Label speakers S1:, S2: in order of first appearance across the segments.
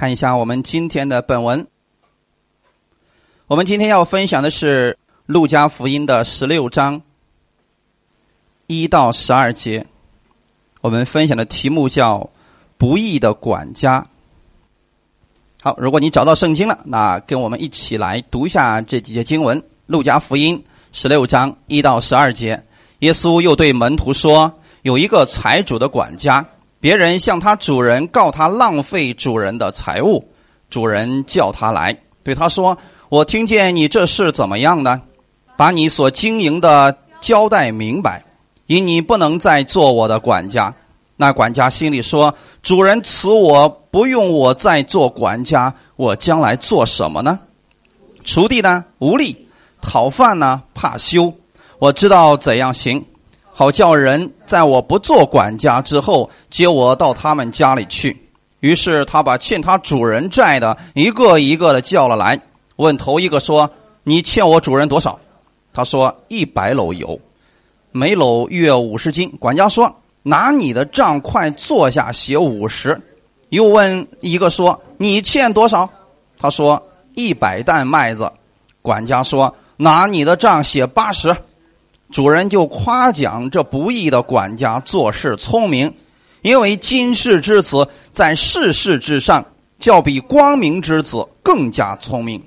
S1: 看一下我们今天的本文。我们今天要分享的是《路加福音》的十六章一到十二节。我们分享的题目叫“不义的管家”。好，如果你找到圣经了，那跟我们一起来读一下这几节经文：《路加福音》十六章一到十二节。耶稣又对门徒说：“有一个财主的管家。”别人向他主人告他浪费主人的财物，主人叫他来，对他说：“我听见你这事怎么样呢？把你所经营的交代明白，因你不能再做我的管家。”那管家心里说：“主人辞我不用我再做管家，我将来做什么呢？锄地呢无力，讨饭呢怕羞，我知道怎样行。”好叫人在我不做管家之后接我到他们家里去。于是他把欠他主人债的一个一个的叫了来，问头一个说：“你欠我主人多少？”他说：“一百篓油，每篓约五十斤。”管家说：“拿你的账，快坐下写五十。”又问一个说：“你欠多少？”他说：“一百担麦子。”管家说：“拿你的账写八十。”主人就夸奖这不义的管家做事聪明，因为今世之子在世事之上，较比光明之子更加聪明。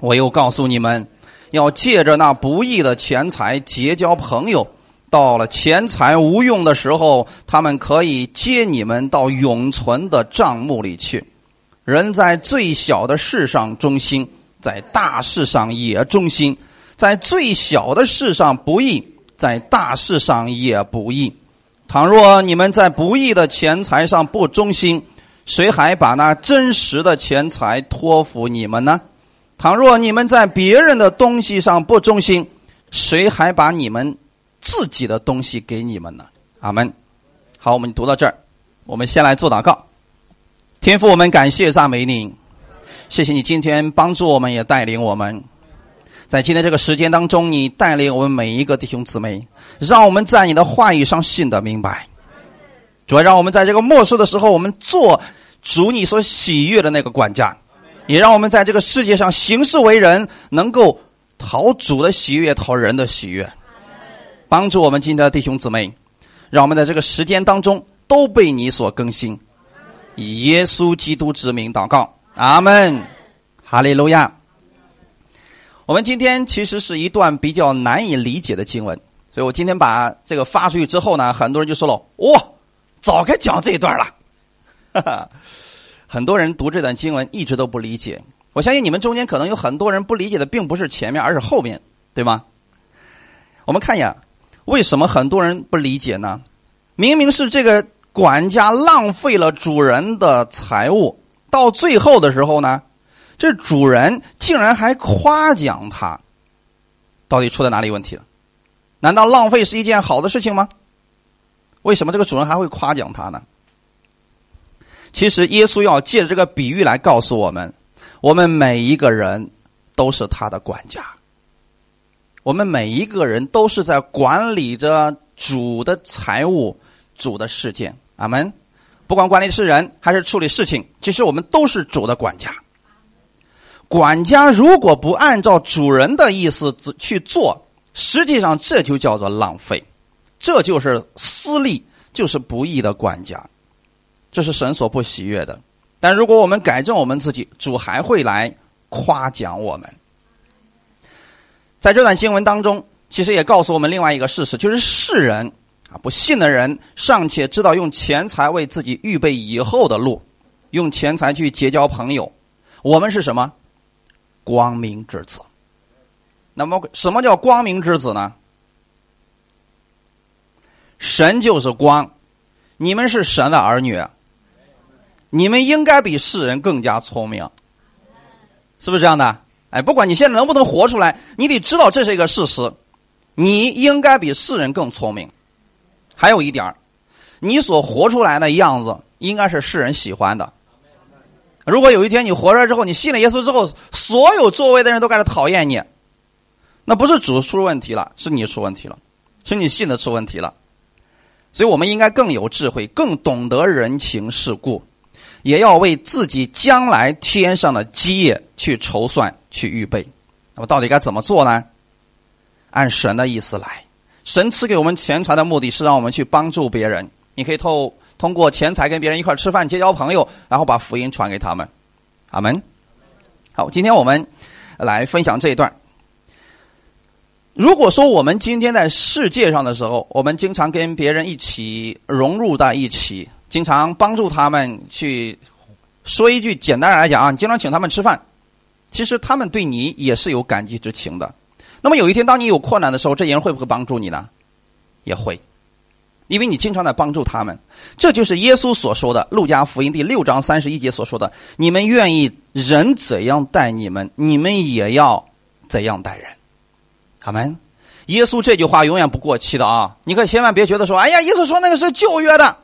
S1: 我又告诉你们，要借着那不义的钱财结交朋友，到了钱财无用的时候，他们可以接你们到永存的账目里去。人在最小的事上忠心，在大事上也忠心。在最小的事上不义，在大事上也不义。倘若你们在不义的钱财上不忠心，谁还把那真实的钱财托付你们呢？倘若你们在别人的东西上不忠心，谁还把你们自己的东西给你们呢？阿门。好，我们读到这儿，我们先来做祷告。天父，我们感谢赞美你，谢谢你今天帮助我们，也带领我们。在今天这个时间当中，你带领我们每一个弟兄姊妹，让我们在你的话语上信得明白。主要让我们在这个末世的时候，我们做主你所喜悦的那个管家，也让我们在这个世界上行事为人，能够讨主的喜悦，讨人的喜悦。帮助我们今天的弟兄姊妹，让我们在这个时间当中都被你所更新。以耶稣基督之名祷告，阿门，哈利路亚。我们今天其实是一段比较难以理解的经文，所以我今天把这个发出去之后呢，很多人就说了：“哇，早该讲这一段了。”哈哈，很多人读这段经文一直都不理解。我相信你们中间可能有很多人不理解的，并不是前面，而是后面，对吗？我们看一眼，为什么很多人不理解呢？明明是这个管家浪费了主人的财物，到最后的时候呢？这主人竟然还夸奖他，到底出在哪里问题了？难道浪费是一件好的事情吗？为什么这个主人还会夸奖他呢？其实耶稣要借着这个比喻来告诉我们：我们每一个人都是他的管家，我们每一个人都是在管理着主的财物、主的事件。阿门。不管管理是人还是处理事情，其实我们都是主的管家。管家如果不按照主人的意思去做，实际上这就叫做浪费，这就是私利，就是不义的管家，这是神所不喜悦的。但如果我们改正我们自己，主还会来夸奖我们。在这段经文当中，其实也告诉我们另外一个事实，就是世人啊，不信的人尚且知道用钱财为自己预备以后的路，用钱财去结交朋友，我们是什么？光明之子，那么什么叫光明之子呢？神就是光，你们是神的儿女，你们应该比世人更加聪明，是不是这样的？哎，不管你现在能不能活出来，你得知道这是一个事实，你应该比世人更聪明。还有一点你所活出来的样子应该是世人喜欢的。如果有一天你活着之后，你信了耶稣之后，所有周围的人都开始讨厌你，那不是主出问题了，是你出问题了，是你信的出问题了。所以我们应该更有智慧，更懂得人情世故，也要为自己将来天上的基业去筹算、去预备。那么，到底该怎么做呢？按神的意思来。神赐给我们钱财的目的是让我们去帮助别人。你可以透通过钱财跟别人一块吃饭、结交朋友，然后把福音传给他们。阿门。好，今天我们来分享这一段。如果说我们今天在世界上的时候，我们经常跟别人一起融入在一起，经常帮助他们去说一句简单来讲啊，你经常请他们吃饭，其实他们对你也是有感激之情的。那么有一天当你有困难的时候，这些人会不会帮助你呢？也会，因为你经常在帮助他们。这就是耶稣所说的《路加福音》第六章三十一节所说的：“你们愿意人怎样待你们，你们也要怎样待人。”阿门。耶稣这句话永远不过期的啊！你可千万别觉得说：“哎呀，耶稣说那个是旧约的，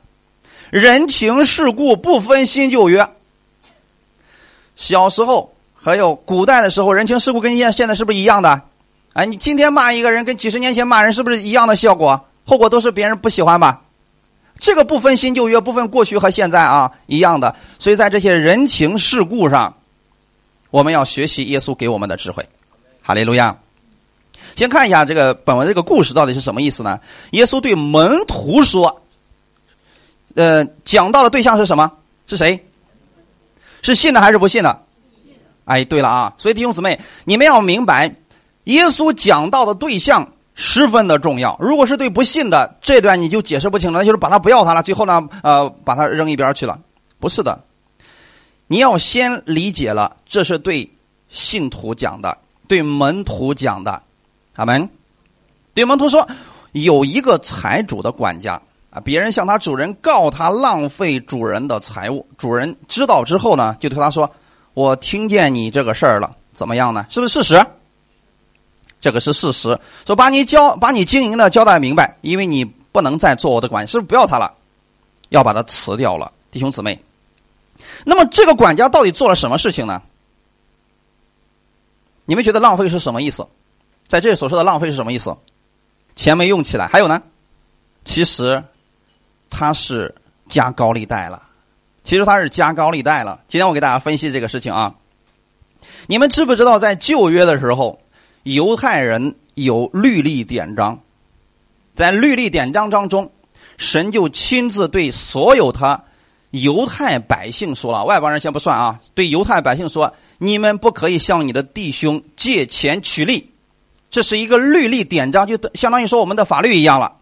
S1: 人情世故不分新旧约。”小时候还有古代的时候，人情世故跟现现在是不是一样的？哎，你今天骂一个人，跟几十年前骂人是不是一样的效果？后果都是别人不喜欢吧？这个不分新旧约，不分过去和现在啊，一样的。所以在这些人情世故上，我们要学习耶稣给我们的智慧。哈利路亚。先看一下这个本文这个故事到底是什么意思呢？耶稣对门徒说：“呃，讲到的对象是什么？是谁？是信的还是不信的？哎，对了啊，所以弟兄姊妹，你们要明白，耶稣讲到的对象十分的重要。如果是对不信的，这段你就解释不清了，那就是把他不要他了，最后呢，呃，把他扔一边去了。不是的，你要先理解了，这是对信徒讲的，对门徒讲的。”他们对门徒说：“有一个财主的管家啊，别人向他主人告他浪费主人的财物。主人知道之后呢，就对他说：‘我听见你这个事儿了，怎么样呢？是不是事实？’这个是事实。说把你交，把你经营的交代明白，因为你不能再做我的管，是不是不要他了？要把他辞掉了，弟兄姊妹。那么这个管家到底做了什么事情呢？你们觉得浪费是什么意思？”在这里所说的浪费是什么意思？钱没用起来，还有呢？其实他是加高利贷了。其实他是加高利贷了。今天我给大家分析这个事情啊。你们知不知道，在旧约的时候，犹太人有律例典章，在律例典章当中，神就亲自对所有他犹太百姓说了，外邦人先不算啊，对犹太百姓说：你们不可以向你的弟兄借钱取利。这是一个律例典章，就相当于说我们的法律一样了。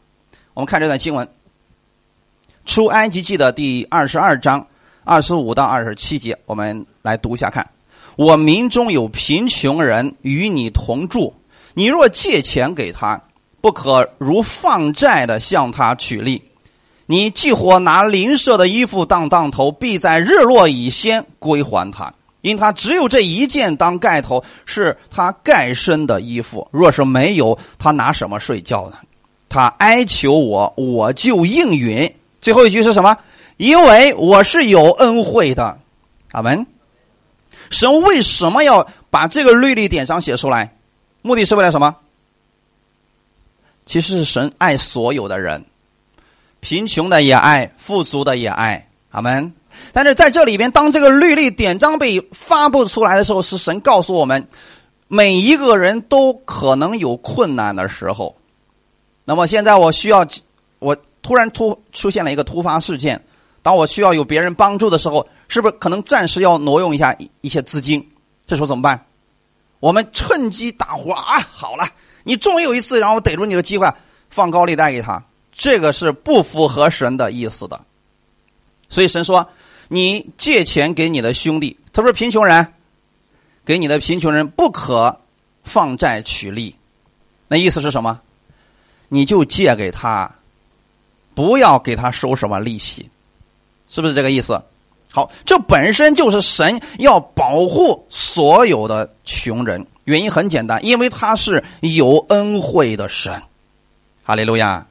S1: 我们看这段经文，《出埃及记》的第二十二章二十五到二十七节，我们来读一下看。我民中有贫穷人与你同住，你若借钱给他，不可如放债的向他取利。你既或拿邻舍的衣服当当头，必在日落以先归还他。因他只有这一件当盖头，是他盖身的衣服。若是没有，他拿什么睡觉呢？他哀求我，我就应允。最后一句是什么？因为我是有恩惠的。阿门。神为什么要把这个律例典章写出来？目的是为了什么？其实是神爱所有的人，贫穷的也爱，富足的也爱。阿门。但是在这里边，当这个律例典章被发布出来的时候，是神告诉我们，每一个人都可能有困难的时候。那么现在我需要，我突然突出现了一个突发事件，当我需要有别人帮助的时候，是不是可能暂时要挪用一下一些资金？这时候怎么办？我们趁机打火啊！好了，你终于有一次，然后逮住你的机会，放高利贷给他，这个是不符合神的意思的。所以神说。你借钱给你的兄弟，他不是贫穷人，给你的贫穷人不可放债取利，那意思是什么？你就借给他，不要给他收什么利息，是不是这个意思？好，这本身就是神要保护所有的穷人，原因很简单，因为他是有恩惠的神。哈利路亚，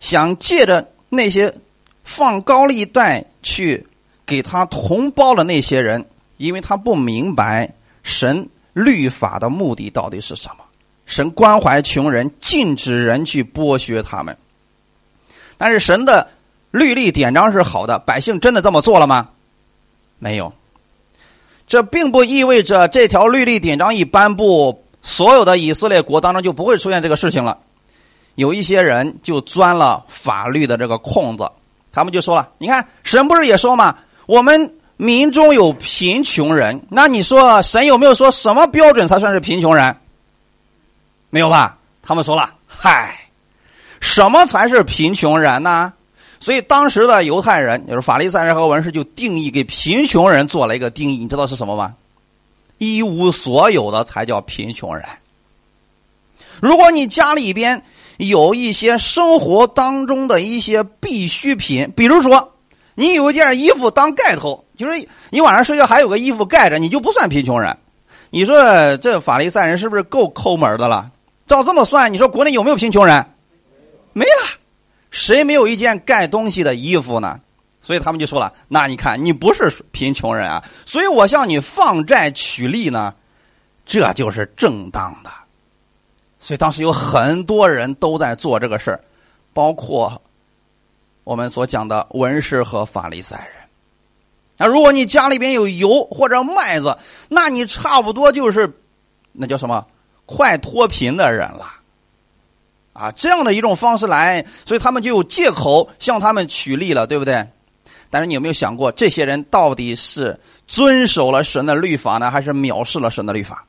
S1: 想借着那些放高利贷去。给他同胞的那些人，因为他不明白神律法的目的到底是什么。神关怀穷人，禁止人去剥削他们。但是神的律例典章是好的，百姓真的这么做了吗？没有。这并不意味着这条律例典章一颁布，所有的以色列国当中就不会出现这个事情了。有一些人就钻了法律的这个空子，他们就说了：“你看，神不是也说吗，我们民中有贫穷人，那你说神有没有说什么标准才算是贫穷人？没有吧？他们说了，嗨，什么才是贫穷人呢？所以当时的犹太人，就是法利赛人和文士，就定义给贫穷人做了一个定义，你知道是什么吗？一无所有的才叫贫穷人。如果你家里边，有一些生活当中的一些必需品，比如说，你有一件衣服当盖头，就是你晚上睡觉还有个衣服盖着，你就不算贫穷人。你说这法利赛人是不是够抠门的了？照这么算，你说国内有没有贫穷人？没了，谁没有一件盖东西的衣服呢？所以他们就说了：“那你看，你不是贫穷人啊，所以我向你放债取利呢，这就是正当的。”所以当时有很多人都在做这个事儿，包括我们所讲的文士和法利赛人。那如果你家里边有油或者麦子，那你差不多就是那叫什么快脱贫的人了啊！这样的一种方式来，所以他们就有借口向他们取利了，对不对？但是你有没有想过，这些人到底是遵守了神的律法呢，还是藐视了神的律法？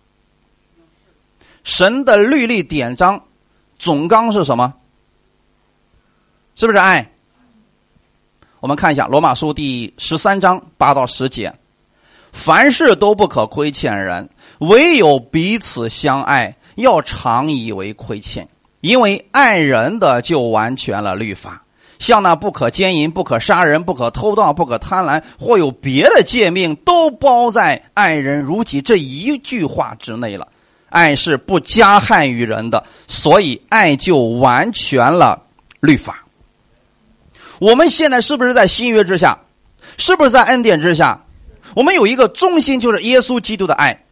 S1: 神的律例典章总纲是什么？是不是爱？我们看一下罗马书第十三章八到十节：凡事都不可亏欠人，唯有彼此相爱，要常以为亏欠。因为爱人的就完全了律法。像那不可奸淫、不可杀人、不可偷盗、不可贪婪，或有别的诫命，都包在“爱人如己”这一句话之内了。爱是不加害于人的，所以爱就完全了律法。我们现在是不是在新约之下？是不是在恩典之下？我们有一个中心，就是耶稣基督的爱。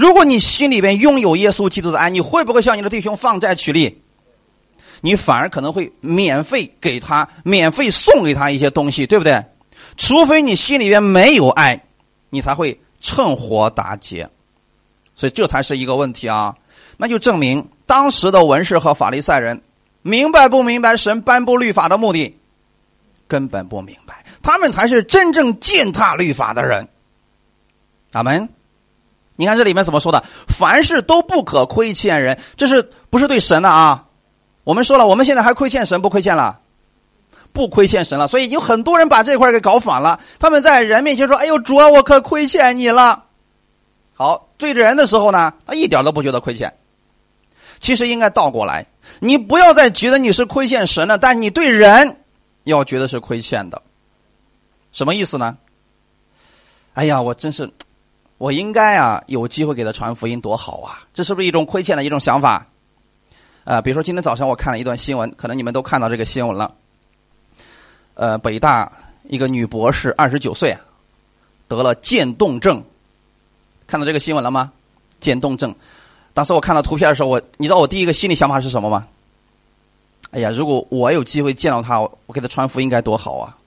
S1: 如果你心里边拥有耶稣基督的爱，你会不会向你的弟兄放债取利？你反而可能会免费给他，免费送给他一些东西，对不对？除非你心里边没有爱，你才会趁火打劫。所以这才是一个问题啊！那就证明当时的文士和法利赛人明白不明白神颁布律法的目的？根本不明白，他们才是真正践踏律法的人。阿门！你看这里面怎么说的？凡事都不可亏欠人，这是不是对神的啊？我们说了，我们现在还亏欠神不亏欠了？不亏欠神了。所以有很多人把这块给搞反了。他们在人面前说：“哎呦，主啊，我可亏欠你了。”好，对着人的时候呢，他一点都不觉得亏欠。其实应该倒过来，你不要再觉得你是亏欠神了，但你对人要觉得是亏欠的。什么意思呢？哎呀，我真是，我应该啊有机会给他传福音，多好啊！这是不是一种亏欠的一种想法？呃，比如说今天早上我看了一段新闻，可能你们都看到这个新闻了。呃，北大一个女博士，二十九岁，得了渐冻症。看到这个新闻了吗？渐冻症，当时我看到图片的时候，我你知道我第一个心理想法是什么吗？哎呀，如果我有机会见到他，我给他传福音该多好啊！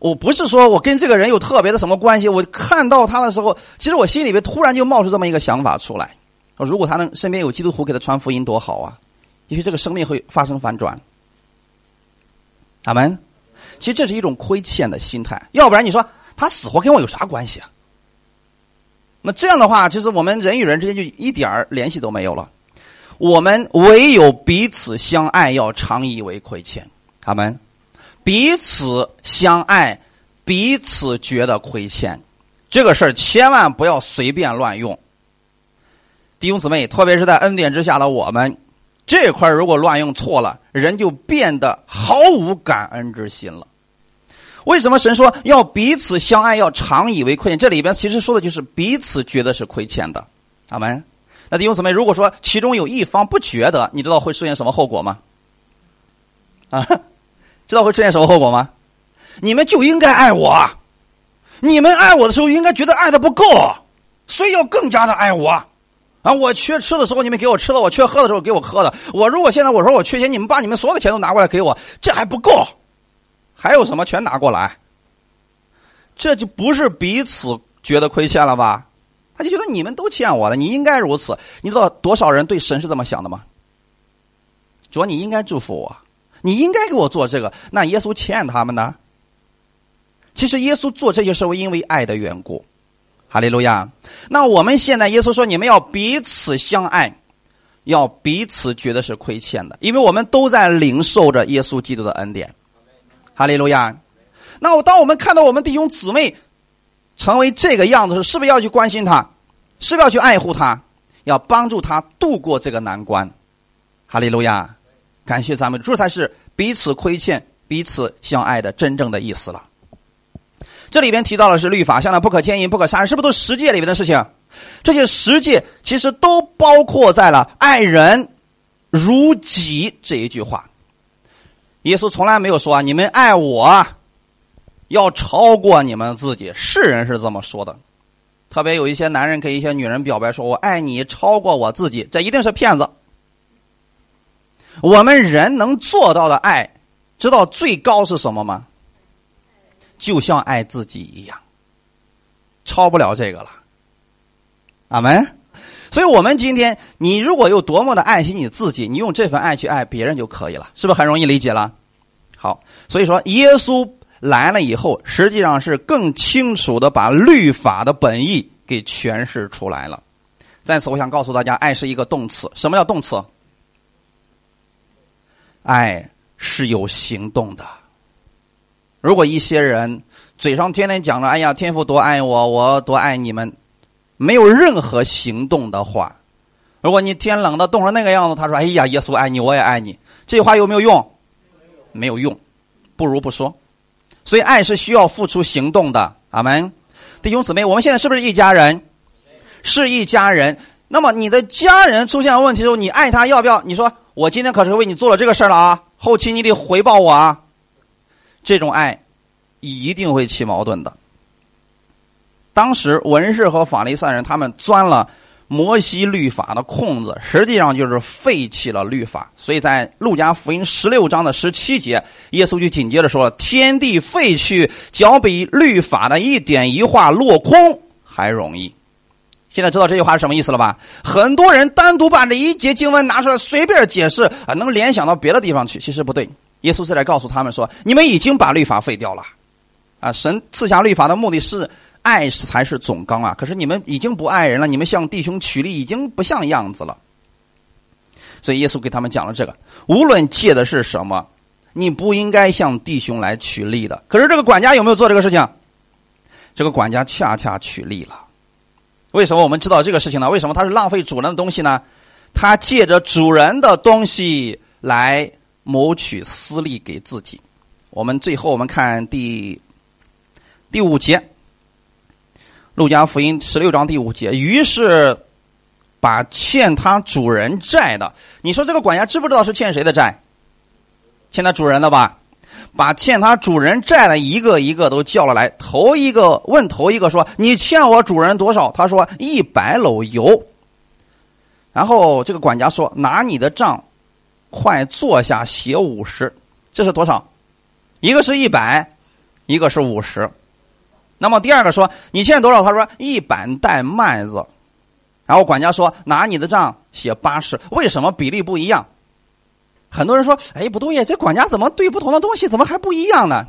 S1: 我不是说我跟这个人有特别的什么关系，我看到他的时候，其实我心里边突然就冒出这么一个想法出来：如果他能身边有基督徒给他传福音多好啊！也许这个生命会发生反转。阿门。其实这是一种亏欠的心态，要不然你说他死活跟我有啥关系啊？那这样的话，其实我们人与人之间就一点联系都没有了。我们唯有彼此相爱，要常以为亏欠。他们彼此相爱，彼此觉得亏欠，这个事儿千万不要随便乱用。弟兄姊妹，特别是在恩典之下的我们，这块如果乱用错了，人就变得毫无感恩之心了。为什么神说要彼此相爱，要常以为亏欠？这里边其实说的就是彼此觉得是亏欠的，阿门。那弟兄姊妹，如果说其中有一方不觉得，你知道会出现什么后果吗？啊，知道会出现什么后果吗？你们就应该爱我，你们爱我的时候应该觉得爱的不够，所以要更加的爱我。啊，我缺吃的时候你们给我吃的，我缺喝的时候给我喝的。我如果现在我说我缺钱，你们把你们所有的钱都拿过来给我，这还不够。还有什么全拿过来？这就不是彼此觉得亏欠了吧？他就觉得你们都欠我的，你应该如此。你知道多少人对神是这么想的吗？主，你应该祝福我，你应该给我做这个。那耶稣欠他们呢？其实耶稣做这些是因为爱的缘故。哈利路亚。那我们现在耶稣说，你们要彼此相爱，要彼此觉得是亏欠的，因为我们都在领受着耶稣基督的恩典。哈利路亚。那我当我们看到我们弟兄姊妹成为这个样子时，是不是要去关心他？是不是要去爱护他？要帮助他度过这个难关？哈利路亚！感谢咱们，这才是彼此亏欠、彼此相爱的真正的意思了。这里边提到的是律法，像那不可奸淫、不可杀人，是不是都是十诫里面的事情？这些十诫其实都包括在了“爱人如己”这一句话。耶稣从来没有说啊，你们爱我。要超过你们自己，世人是这么说的。特别有一些男人给一些女人表白说：“我爱你，超过我自己。”这一定是骗子。我们人能做到的爱，知道最高是什么吗？就像爱自己一样，超不了这个了。阿门。所以，我们今天，你如果有多么的爱惜你自己，你用这份爱去爱别人就可以了，是不是很容易理解了？好，所以说耶稣。来了以后，实际上是更清楚的把律法的本意给诠释出来了。在此，我想告诉大家，爱是一个动词。什么叫动词？爱是有行动的。如果一些人嘴上天天讲着“哎呀，天父多爱我，我多爱你们”，没有任何行动的话，如果你天冷的冻成那个样子，他说：“哎呀，耶稣爱你，我也爱你。”这句话有没有用？没有用，不如不说。所以，爱是需要付出行动的。阿门，弟兄姊妹，我们现在是不是一家人？是一家人。那么，你的家人出现问题的时候，你爱他要不要？你说，我今天可是为你做了这个事儿了啊，后期你得回报我啊。这种爱一定会起矛盾的。当时文士和法利赛人他们钻了。摩西律法的空子，实际上就是废弃了律法。所以在路加福音十六章的十七节，耶稣就紧接着说了：“天地废去，脚比律法的一点一画落空还容易。”现在知道这句话是什么意思了吧？很多人单独把这一节经文拿出来随便解释啊，能联想到别的地方去。其实不对，耶稣是在告诉他们说：“你们已经把律法废掉了。”啊，神赐下律法的目的是。爱才是总纲啊！可是你们已经不爱人了，你们向弟兄取利已经不像样子了。所以耶稣给他们讲了这个：无论借的是什么，你不应该向弟兄来取利的。可是这个管家有没有做这个事情？这个管家恰恰取利了。为什么我们知道这个事情呢？为什么他是浪费主人的东西呢？他借着主人的东西来谋取私利给自己。我们最后我们看第第五节。路加福音十六章第五节，于是把欠他主人债的，你说这个管家知不知道是欠谁的债？欠他主人的吧？把欠他主人债的一个一个都叫了来，头一个问头一个说：“你欠我主人多少？”他说：“一百篓油。”然后这个管家说：“拿你的账，快坐下写五十。”这是多少？一个是一百，一个是五十。那么第二个说你欠多少？他说一板袋麦子，然后管家说拿你的账写八十。为什么比例不一样？很多人说哎不对呀，这管家怎么对不同的东西怎么还不一样呢？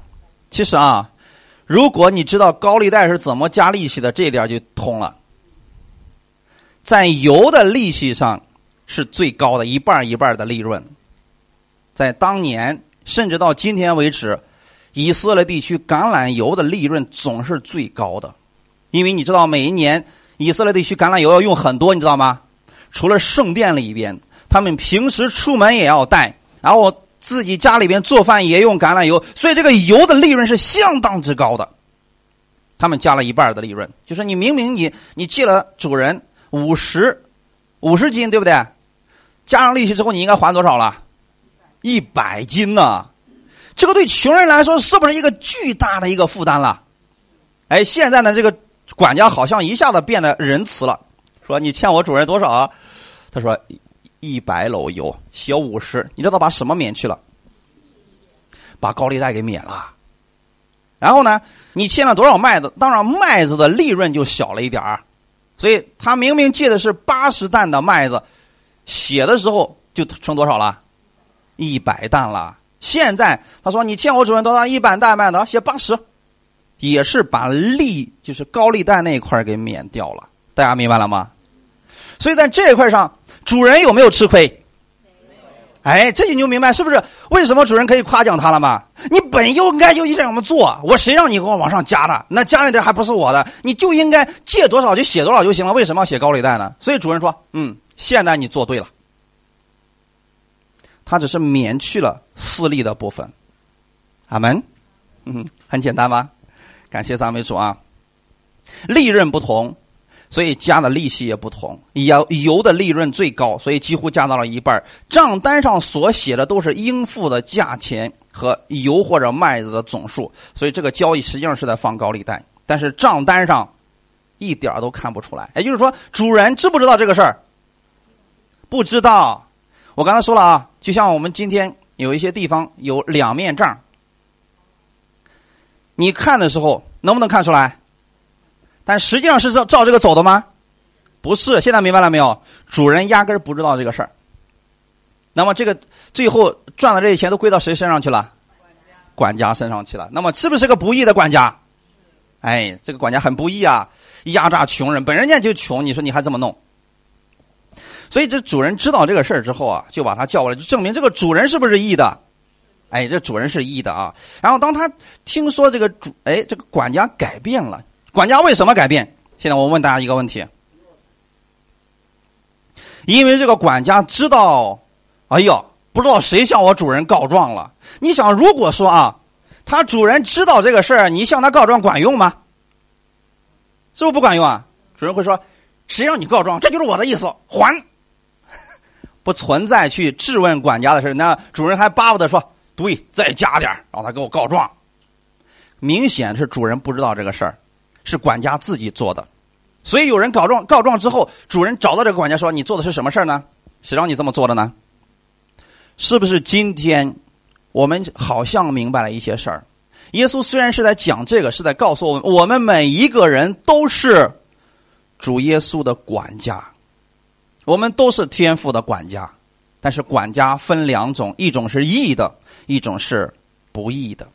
S1: 其实啊，如果你知道高利贷是怎么加利息的，这一点就通了。在油的利息上是最高的，一半一半的利润，在当年甚至到今天为止。以色列地区橄榄油的利润总是最高的，因为你知道，每一年以色列地区橄榄油要用很多，你知道吗？除了圣殿里边，他们平时出门也要带，然后自己家里边做饭也用橄榄油，所以这个油的利润是相当之高的。他们加了一半的利润，就是你明明你你借了主人五十五十斤，对不对？加上利息之后，你应该还多少了？一百斤呢？这个对穷人来说是不是一个巨大的一个负担了？哎，现在呢，这个管家好像一下子变得仁慈了，说：“你欠我主人多少啊？”他说：“一百篓油，写五十。”你知道把什么免去了？把高利贷给免了。然后呢，你欠了多少麦子？当然麦子的利润就小了一点儿，所以他明明借的是八十担的麦子，写的时候就成多少了？一百担了。现在他说你欠我主人多少一百担麦子，写八十，也是把利就是高利贷那一块给免掉了。大家明白了吗？所以在这一块上，主人有没有吃亏？哎，这你就明白是不是？为什么主人可以夸奖他了吗？你本应该就这么做，我谁让你给我往上加的？那加那点还不是我的？你就应该借多少就写多少就行了，为什么要写高利贷呢？所以主人说：“嗯，现在你做对了。”他只是免去了私利的部分。阿门。嗯，很简单吧？感谢赞美主啊！利润不同。所以加的利息也不同，油油的利润最高，所以几乎加到了一半。账单上所写的都是应付的价钱和油或者麦子的总数，所以这个交易实际上是在放高利贷。但是账单上一点都看不出来，也就是说，主人知不知道这个事儿？不知道。我刚才说了啊，就像我们今天有一些地方有两面账，你看的时候能不能看出来？但实际上是照照这个走的吗？不是，现在明白了没有？主人压根儿不知道这个事儿。那么这个最后赚的这些钱都归到谁身上去了？管家身上去了。那么是不是个不义的管家？哎，这个管家很不义啊，压榨穷人，本人家就穷，你说你还这么弄？所以这主人知道这个事儿之后啊，就把他叫过来，就证明这个主人是不是义的？哎，这主人是义的啊。然后当他听说这个主，哎，这个管家改变了。管家为什么改变？现在我问大家一个问题：因为这个管家知道，哎呦，不知道谁向我主人告状了。你想，如果说啊，他主人知道这个事儿，你向他告状管用吗？是不是不管用啊？主人会说：“谁让你告状？这就是我的意思，还。”不存在去质问管家的事那主人还巴不得说：“对，再加点让他给我告状。”明显是主人不知道这个事儿。是管家自己做的，所以有人告状，告状之后，主人找到这个管家说：“你做的是什么事儿呢？谁让你这么做的呢？”是不是今天我们好像明白了一些事儿？耶稣虽然是在讲这个，是在告诉我们，我们每一个人都是主耶稣的管家，我们都是天父的管家。但是管家分两种，一种是义的，一种是不义的。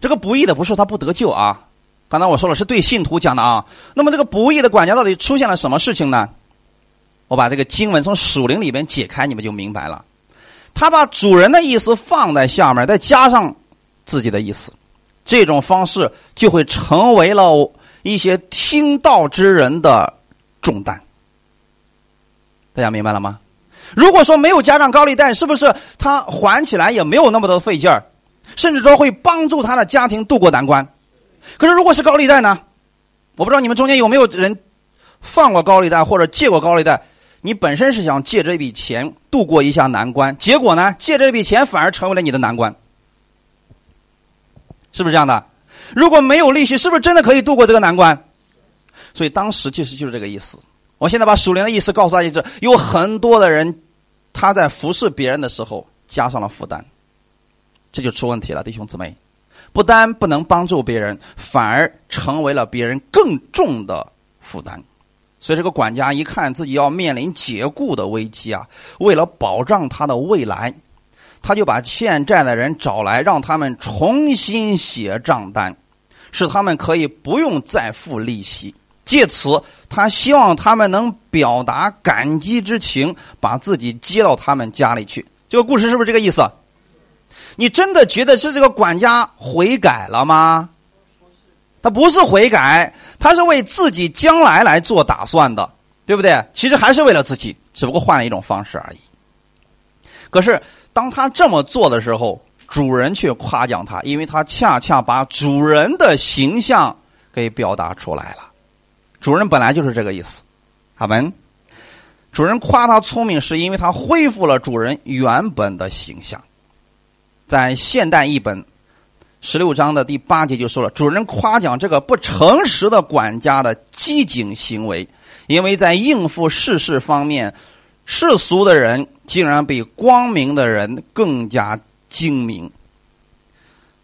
S1: 这个不义的不是他不得救啊。刚才我说了是对信徒讲的啊，那么这个不义的管家到底出现了什么事情呢？我把这个经文从属灵里边解开，你们就明白了。他把主人的意思放在下面，再加上自己的意思，这种方式就会成为了一些听道之人的重担。大家明白了吗？如果说没有加上高利贷，是不是他还起来也没有那么多费劲儿，甚至说会帮助他的家庭渡过难关？可是，如果是高利贷呢？我不知道你们中间有没有人放过高利贷或者借过高利贷。你本身是想借这笔钱度过一下难关，结果呢，借这笔钱反而成为了你的难关，是不是这样的？如果没有利息，是不是真的可以度过这个难关？所以当时其实就是这个意思。我现在把属灵的意思告诉大家：，是有很多的人他在服侍别人的时候加上了负担，这就出问题了，弟兄姊妹。不单不能帮助别人，反而成为了别人更重的负担。所以，这个管家一看自己要面临解雇的危机啊，为了保障他的未来，他就把欠债的人找来，让他们重新写账单，使他们可以不用再付利息。借此，他希望他们能表达感激之情，把自己接到他们家里去。这个故事是不是这个意思？你真的觉得是这个管家悔改了吗？他不是悔改，他是为自己将来来做打算的，对不对？其实还是为了自己，只不过换了一种方式而已。可是当他这么做的时候，主人却夸奖他，因为他恰恰把主人的形象给表达出来了。主人本来就是这个意思，阿门。主人夸他聪明，是因为他恢复了主人原本的形象。在现代译本十六章的第八节就说了，主人夸奖这个不诚实的管家的机警行为，因为在应付世事方面，世俗的人竟然比光明的人更加精明。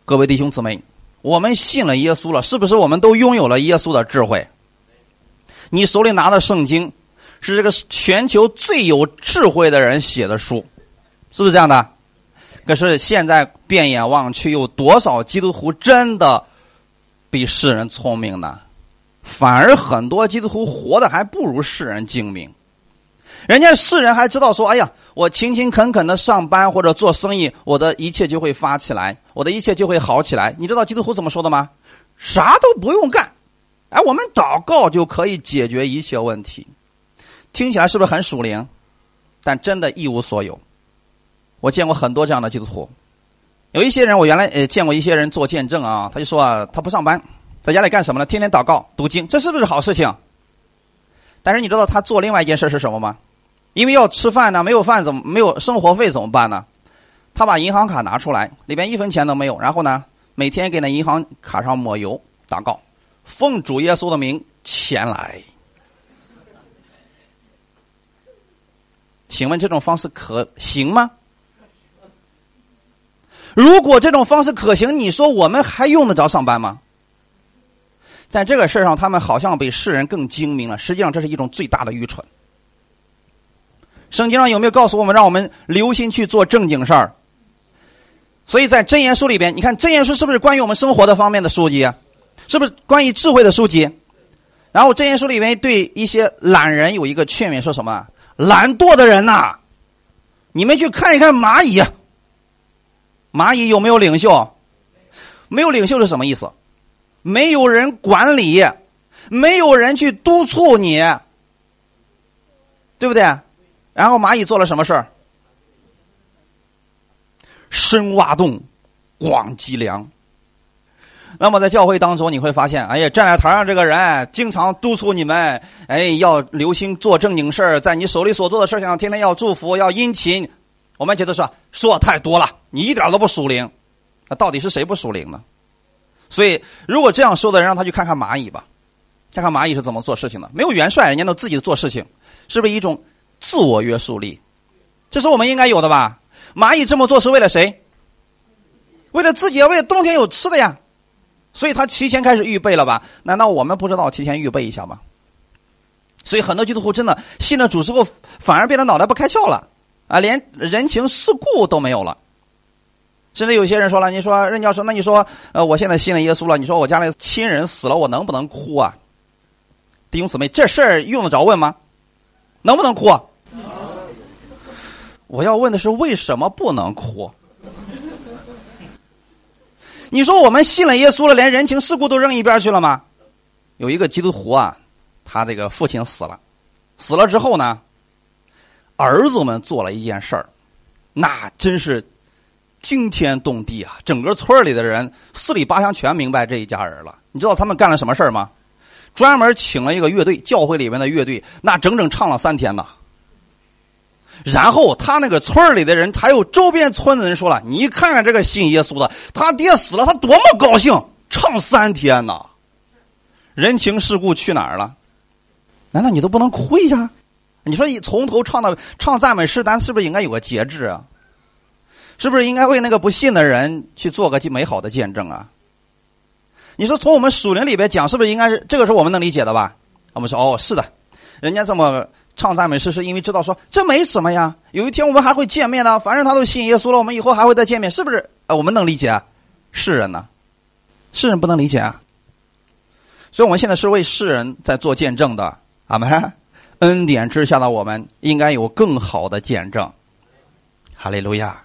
S1: 各位弟兄姊妹，我们信了耶稣了，是不是我们都拥有了耶稣的智慧？你手里拿的圣经是这个全球最有智慧的人写的书，是不是这样的？可是现在变眼望去，有多少基督徒真的比世人聪明呢？反而很多基督徒活的还不如世人精明。人家世人还知道说：“哎呀，我勤勤恳恳的上班或者做生意，我的一切就会发起来，我的一切就会好起来。”你知道基督徒怎么说的吗？啥都不用干，哎，我们祷告就可以解决一切问题。听起来是不是很属灵？但真的一无所有。我见过很多这样的基督徒，有一些人我原来呃见过一些人做见证啊，他就说啊，他不上班，在家里干什么呢？天天祷告读经，这是不是好事情？但是你知道他做另外一件事是什么吗？因为要吃饭呢，没有饭怎么没有生活费怎么办呢？他把银行卡拿出来，里边一分钱都没有，然后呢，每天给那银行卡上抹油，祷告，奉主耶稣的名前来。请问这种方式可行吗？如果这种方式可行，你说我们还用得着上班吗？在这个事上，他们好像比世人更精明了。实际上，这是一种最大的愚蠢。圣经上有没有告诉我们，让我们留心去做正经事儿？所以在真言书里边，你看真言书是不是关于我们生活的方面的书籍？是不是关于智慧的书籍？然后真言书里面对一些懒人有一个劝勉，说什么？懒惰的人呐，你们去看一看蚂蚁。蚂蚁有没有领袖？没有领袖是什么意思？没有人管理，没有人去督促你，对不对？然后蚂蚁做了什么事儿？深挖洞，广积粮。那么在教会当中，你会发现，哎呀，站在台上这个人经常督促你们，哎，要留心做正经事儿，在你手里所做的事情上，天天要祝福，要殷勤。我们觉得说说太多了，你一点都不属灵。那到底是谁不属灵呢？所以，如果这样说的人，让他去看看蚂蚁吧，看看蚂蚁是怎么做事情的。没有元帅，人家都自己做事情，是不是一种？自我约束力，这是我们应该有的吧？蚂蚁这么做是为了谁？为了自己，为了冬天有吃的呀。所以他提前开始预备了吧？难道我们不知道提前预备一下吗？所以很多基督徒真的信了主之后，反而变得脑袋不开窍了啊，连人情世故都没有了。甚至有些人说了：“你说任教授，那你说，呃，我现在信了耶稣了，你说我家里亲人死了，我能不能哭啊？”弟兄姊妹，这事儿用得着问吗？能不能哭？我要问的是为什么不能哭？你说我们信了耶稣了，连人情世故都扔一边去了吗？有一个基督徒啊，他这个父亲死了，死了之后呢，儿子们做了一件事儿，那真是惊天动地啊！整个村里的人四里八乡全明白这一家人了。你知道他们干了什么事儿吗？专门请了一个乐队，教会里面的乐队，那整整唱了三天呢。然后他那个村里的人，还有周边村的人说了：“你看看这个信耶稣的，他爹死了，他多么高兴，唱三天呢。”人情世故去哪儿了？难道你都不能哭一下？你说你从头唱到唱赞美诗，咱是不是应该有个节制啊？是不是应该为那个不信的人去做个美好的见证啊？你说从我们属灵里边讲，是不是应该是这个是我们能理解的吧？我们说哦，是的，人家这么。唱赞美诗是因为知道说这没什么呀，有一天我们还会见面呢。反正他都信耶稣了，我们以后还会再见面，是不是？啊，我们能理解，世人呢？世人不能理解啊。所以我们现在是为世人在做见证的，阿门。恩典之下的我们应该有更好的见证。哈利路亚。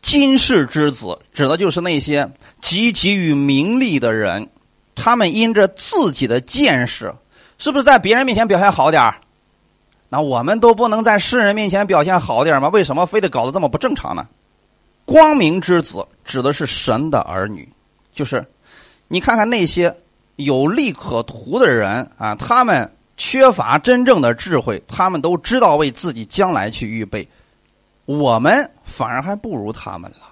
S1: 今世之子指的就是那些汲汲于名利的人，他们因着自己的见识。是不是在别人面前表现好点儿那我们都不能在世人面前表现好点儿吗？为什么非得搞得这么不正常呢？光明之子指的是神的儿女，就是你看看那些有利可图的人啊，他们缺乏真正的智慧，他们都知道为自己将来去预备，我们反而还不如他们了，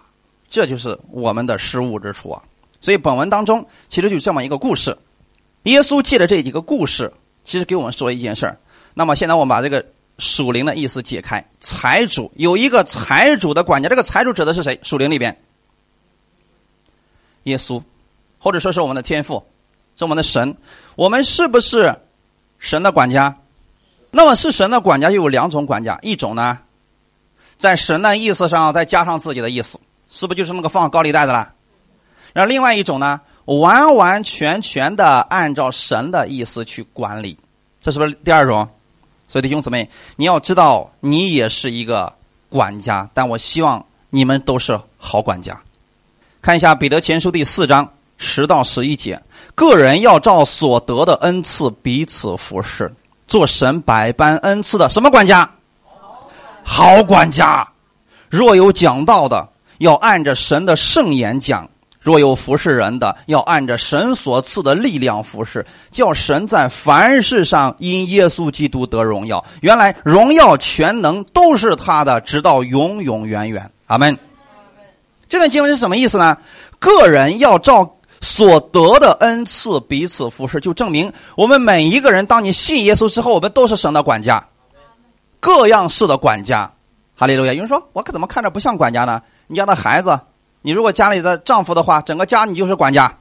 S1: 这就是我们的失误之处啊！所以本文当中其实就这么一个故事。耶稣借着这几个故事，其实给我们说了一件事儿。那么现在我们把这个属灵的意思解开。财主有一个财主的管家，这个财主指的是谁？属灵里边耶稣，或者说是我们的天父，是我们的神。我们是不是神的管家？那么是神的管家，又有两种管家，一种呢，在神的意思上再加上自己的意思，是不是就是那个放高利贷的了？然后另外一种呢，完完全全的按照神的意思去管理，这是不是第二种？所以弟兄姊妹，你要知道，你也是一个管家，但我希望你们都是好管家。看一下彼得前书第四章十到十一节，个人要照所得的恩赐彼此服侍。做神百般恩赐的什么管家？好管家。若有讲道的，要按着神的圣言讲；若有服侍人的，要按着神所赐的力量服侍，叫神在凡事上因耶稣基督得荣耀。原来荣耀全能都是他的，直到永永远远。阿门。这段经文是什么意思呢？个人要照。所得的恩赐彼此服侍，就证明我们每一个人。当你信耶稣之后，我们都是神的管家，各样式的管家。哈利路亚！有人说：“我可怎么看着不像管家呢？”你家的孩子，你如果家里的丈夫的话，整个家你就是管家。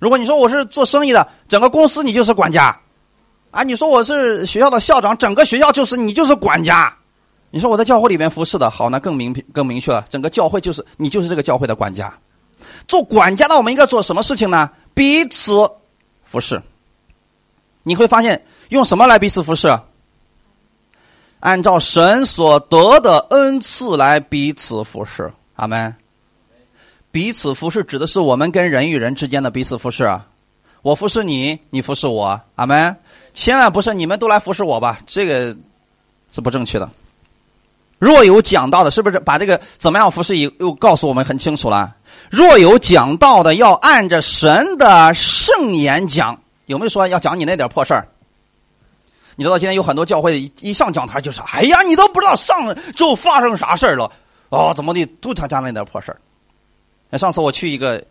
S1: 如果你说我是做生意的，整个公司你就是管家。啊，你说我是学校的校长，整个学校就是你就是管家。你说我在教会里面服侍的好，那更明更明确了，整个教会就是你就是这个教会的管家。做管家的，我们应该做什么事情呢？彼此服侍。你会发现，用什么来彼此服侍？按照神所得的恩赐来彼此服侍。阿门。彼此服侍指的是我们跟人与人之间的彼此服侍啊。我服侍你，你服侍我。阿门。千万不是你们都来服侍我吧？这个是不正确的。若有讲到的，是不是把这个怎么样服侍又又告诉我们很清楚了？若有讲道的，要按着神的圣言讲。有没有说要讲你那点破事儿？你知道今天有很多教会一一上讲台就是：“哎呀，你都不知道上周发生啥事了哦，怎么的？都他家那点破事。”那上次我去一个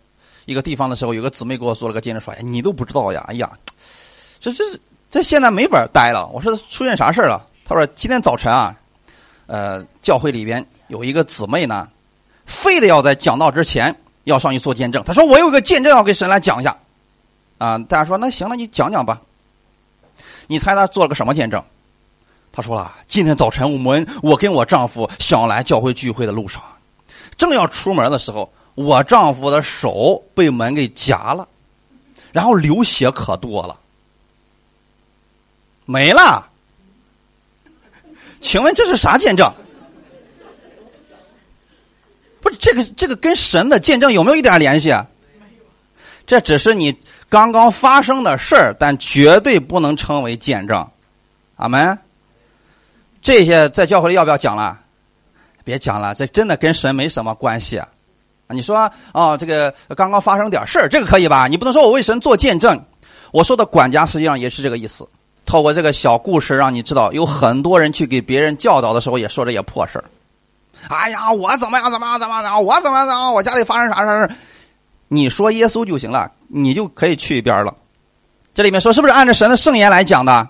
S1: 一个地方的时候，有个姊妹给我做了个见证，说：“哎，你都不知道呀！哎呀，这这这现在没法待了。”我说：“出现啥事了？”他说：“今天早晨啊，呃，教会里边有一个姊妹呢，非得要在讲道之前。”要上去做见证，他说：“我有个见证要给神来讲一下。”啊，大家说：“那行那，你讲讲吧。”你猜他做了个什么见证？他说了：“今天早晨我们我跟我丈夫想来教会聚会的路上，正要出门的时候，我丈夫的手被门给夹了，然后流血可多了，没了。请问这是啥见证？”不是这个，这个跟神的见证有没有一点联系？啊？这只是你刚刚发生的事儿，但绝对不能称为见证。阿门。这些在教会里要不要讲了？别讲了，这真的跟神没什么关系啊！你说啊，这个刚刚发生点事儿，这个可以吧？你不能说我为神做见证。我说的管家实际上也是这个意思。透过这个小故事，让你知道有很多人去给别人教导的时候，也说这些破事儿。哎呀，我怎么样？怎么样？怎么样？我怎么？怎么样？我家里发生啥事儿？你说耶稣就行了，你就可以去一边了。这里面说是不是按照神的圣言来讲的？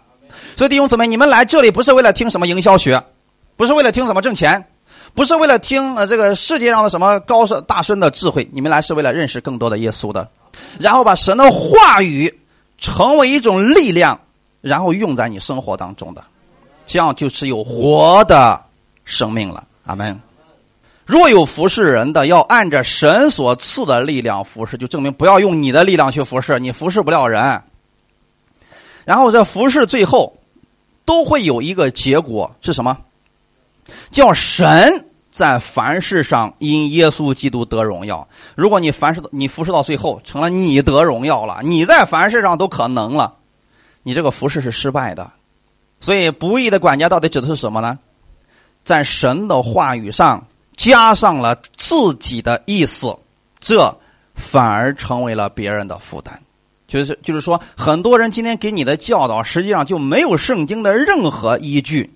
S1: 所以弟兄姊妹，你们来这里不是为了听什么营销学，不是为了听怎么挣钱，不是为了听呃这个世界上的什么高深大深的智慧，你们来是为了认识更多的耶稣的，然后把神的话语成为一种力量，然后用在你生活当中的，这样就是有活的生命了。阿门。若有服侍人的，要按着神所赐的力量服侍，就证明不要用你的力量去服侍，你服侍不了人。然后这服侍最后都会有一个结果是什么？叫神在凡事上因耶稣基督得荣耀。如果你凡事你服侍到最后成了你得荣耀了，你在凡事上都可能了，你这个服侍是失败的。所以不义的管家到底指的是什么呢？在神的话语上加上了自己的意思，这反而成为了别人的负担。就是就是说，很多人今天给你的教导，实际上就没有圣经的任何依据，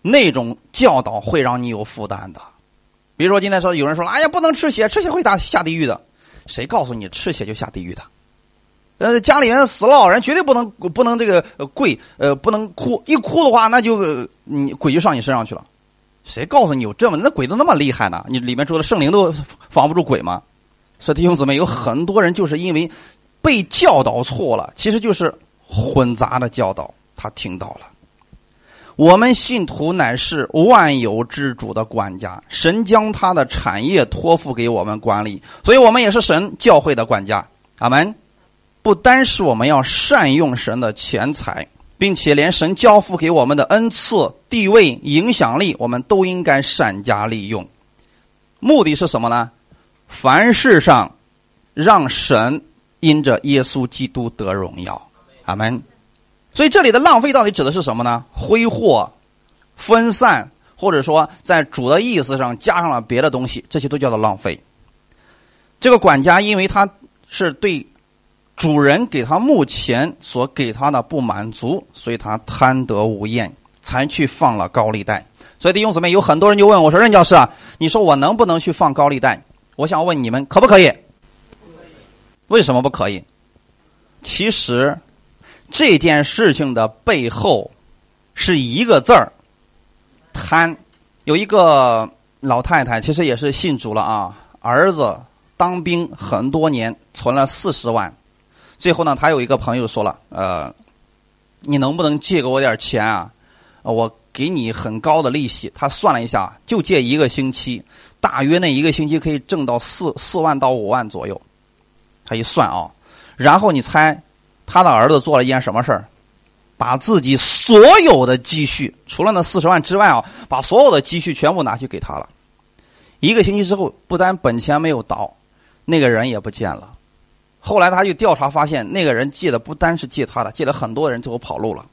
S1: 那种教导会让你有负担的。比如说，今天说有人说了：“哎呀，不能吃血，吃血会打下地狱的。”谁告诉你吃血就下地狱的？呃，家里面死了人，绝对不能不能这个跪，呃，不能哭，一哭的话，那就你鬼就上你身上去了。谁告诉你有这么那鬼都那么厉害呢？你里面住的圣灵都防不住鬼吗？所以弟兄姊妹，有很多人就是因为被教导错了，其实就是混杂的教导，他听到了。我们信徒乃是万有之主的管家，神将他的产业托付给我们管理，所以我们也是神教会的管家。阿门。不单是我们要善用神的钱财，并且连神交付给我们的恩赐、地位、影响力，我们都应该善加利用。目的是什么呢？凡事上让神因着耶稣基督得荣耀。阿门。所以这里的浪费到底指的是什么呢？挥霍、分散，或者说在主的意思上加上了别的东西，这些都叫做浪费。这个管家因为他是对。主人给他目前所给他的不满足，所以他贪得无厌，才去放了高利贷。所以弟兄姊妹，有很多人就问我说：“任教师啊，你说我能不能去放高利贷？”我想问你们，可不可以？为什么不可以？其实这件事情的背后是一个字儿——贪。有一个老太太，其实也是信主了啊，儿子当兵很多年，存了四十万。最后呢，他有一个朋友说了：“呃，你能不能借给我点钱啊？我给你很高的利息。”他算了一下，就借一个星期，大约那一个星期可以挣到四四万到五万左右。他一算啊，然后你猜他的儿子做了一件什么事儿？把自己所有的积蓄，除了那四十万之外啊，把所有的积蓄全部拿去给他了。一个星期之后，不但本钱没有倒，那个人也不见了。后来他又调查发现，那个人借的不单是借他的，借了很多人，最后跑路了。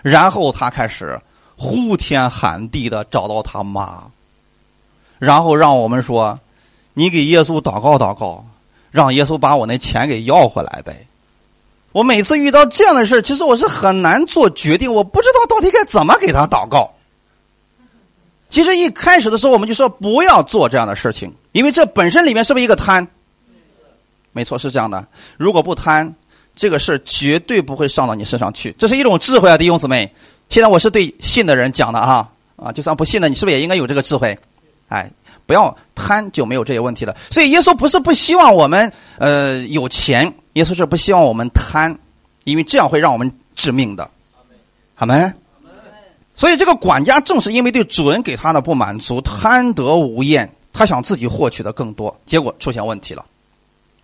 S1: 然后他开始呼天喊地的找到他妈，然后让我们说：“你给耶稣祷告祷告，让耶稣把我那钱给要回来呗。”我每次遇到这样的事其实我是很难做决定，我不知道到底该怎么给他祷告。其实一开始的时候，我们就说不要做这样的事情，因为这本身里面是不是一个贪？没错，是这样的。如果不贪，这个事儿绝对不会上到你身上去。这是一种智慧啊，弟兄姊妹。现在我是对信的人讲的啊啊，就算不信的，你是不是也应该有这个智慧？哎，不要贪，就没有这些问题了。所以耶稣不是不希望我们呃有钱，耶稣是不希望我们贪，因为这样会让我们致命的。好没？所以这个管家正是因为对主人给他的不满足，贪得无厌，他想自己获取的更多，结果出现问题了。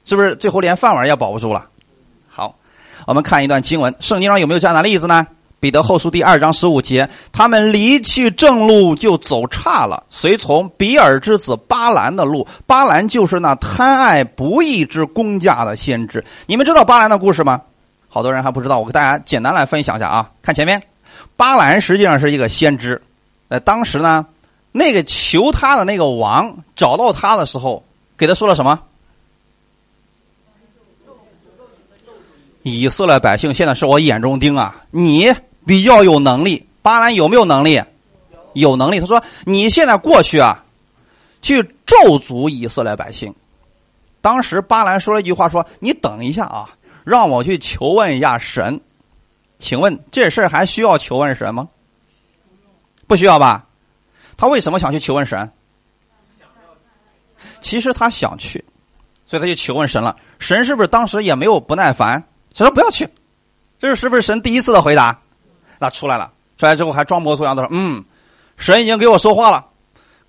S1: 是不是最后连饭碗也保不住了？好，我们看一段经文，圣经上有没有这样的例子呢？彼得后书第二章十五节，他们离弃正路就走岔了，随从比尔之子巴兰的路。巴兰就是那贪爱不义之公价的先知。你们知道巴兰的故事吗？好多人还不知道，我给大家简单来分享一下啊。看前面，巴兰实际上是一个先知，在当时呢，那个求他的那个王找到他的时候，给他说了什么？以色列百姓现在是我眼中钉啊！你比较有能力，巴兰有没有能力？有能力。他说：“你现在过去啊，去咒诅以色列百姓。”当时巴兰说了一句话：“说你等一下啊，让我去求问一下神。请问这事儿还需要求问神吗？不需要吧？他为什么想去求问神？其实他想去，所以他就求问神了。神是不是当时也没有不耐烦？”神说不要去，这是是不是神第一次的回答？那出来了，出来之后还装模作样的说：“嗯，神已经给我说话了，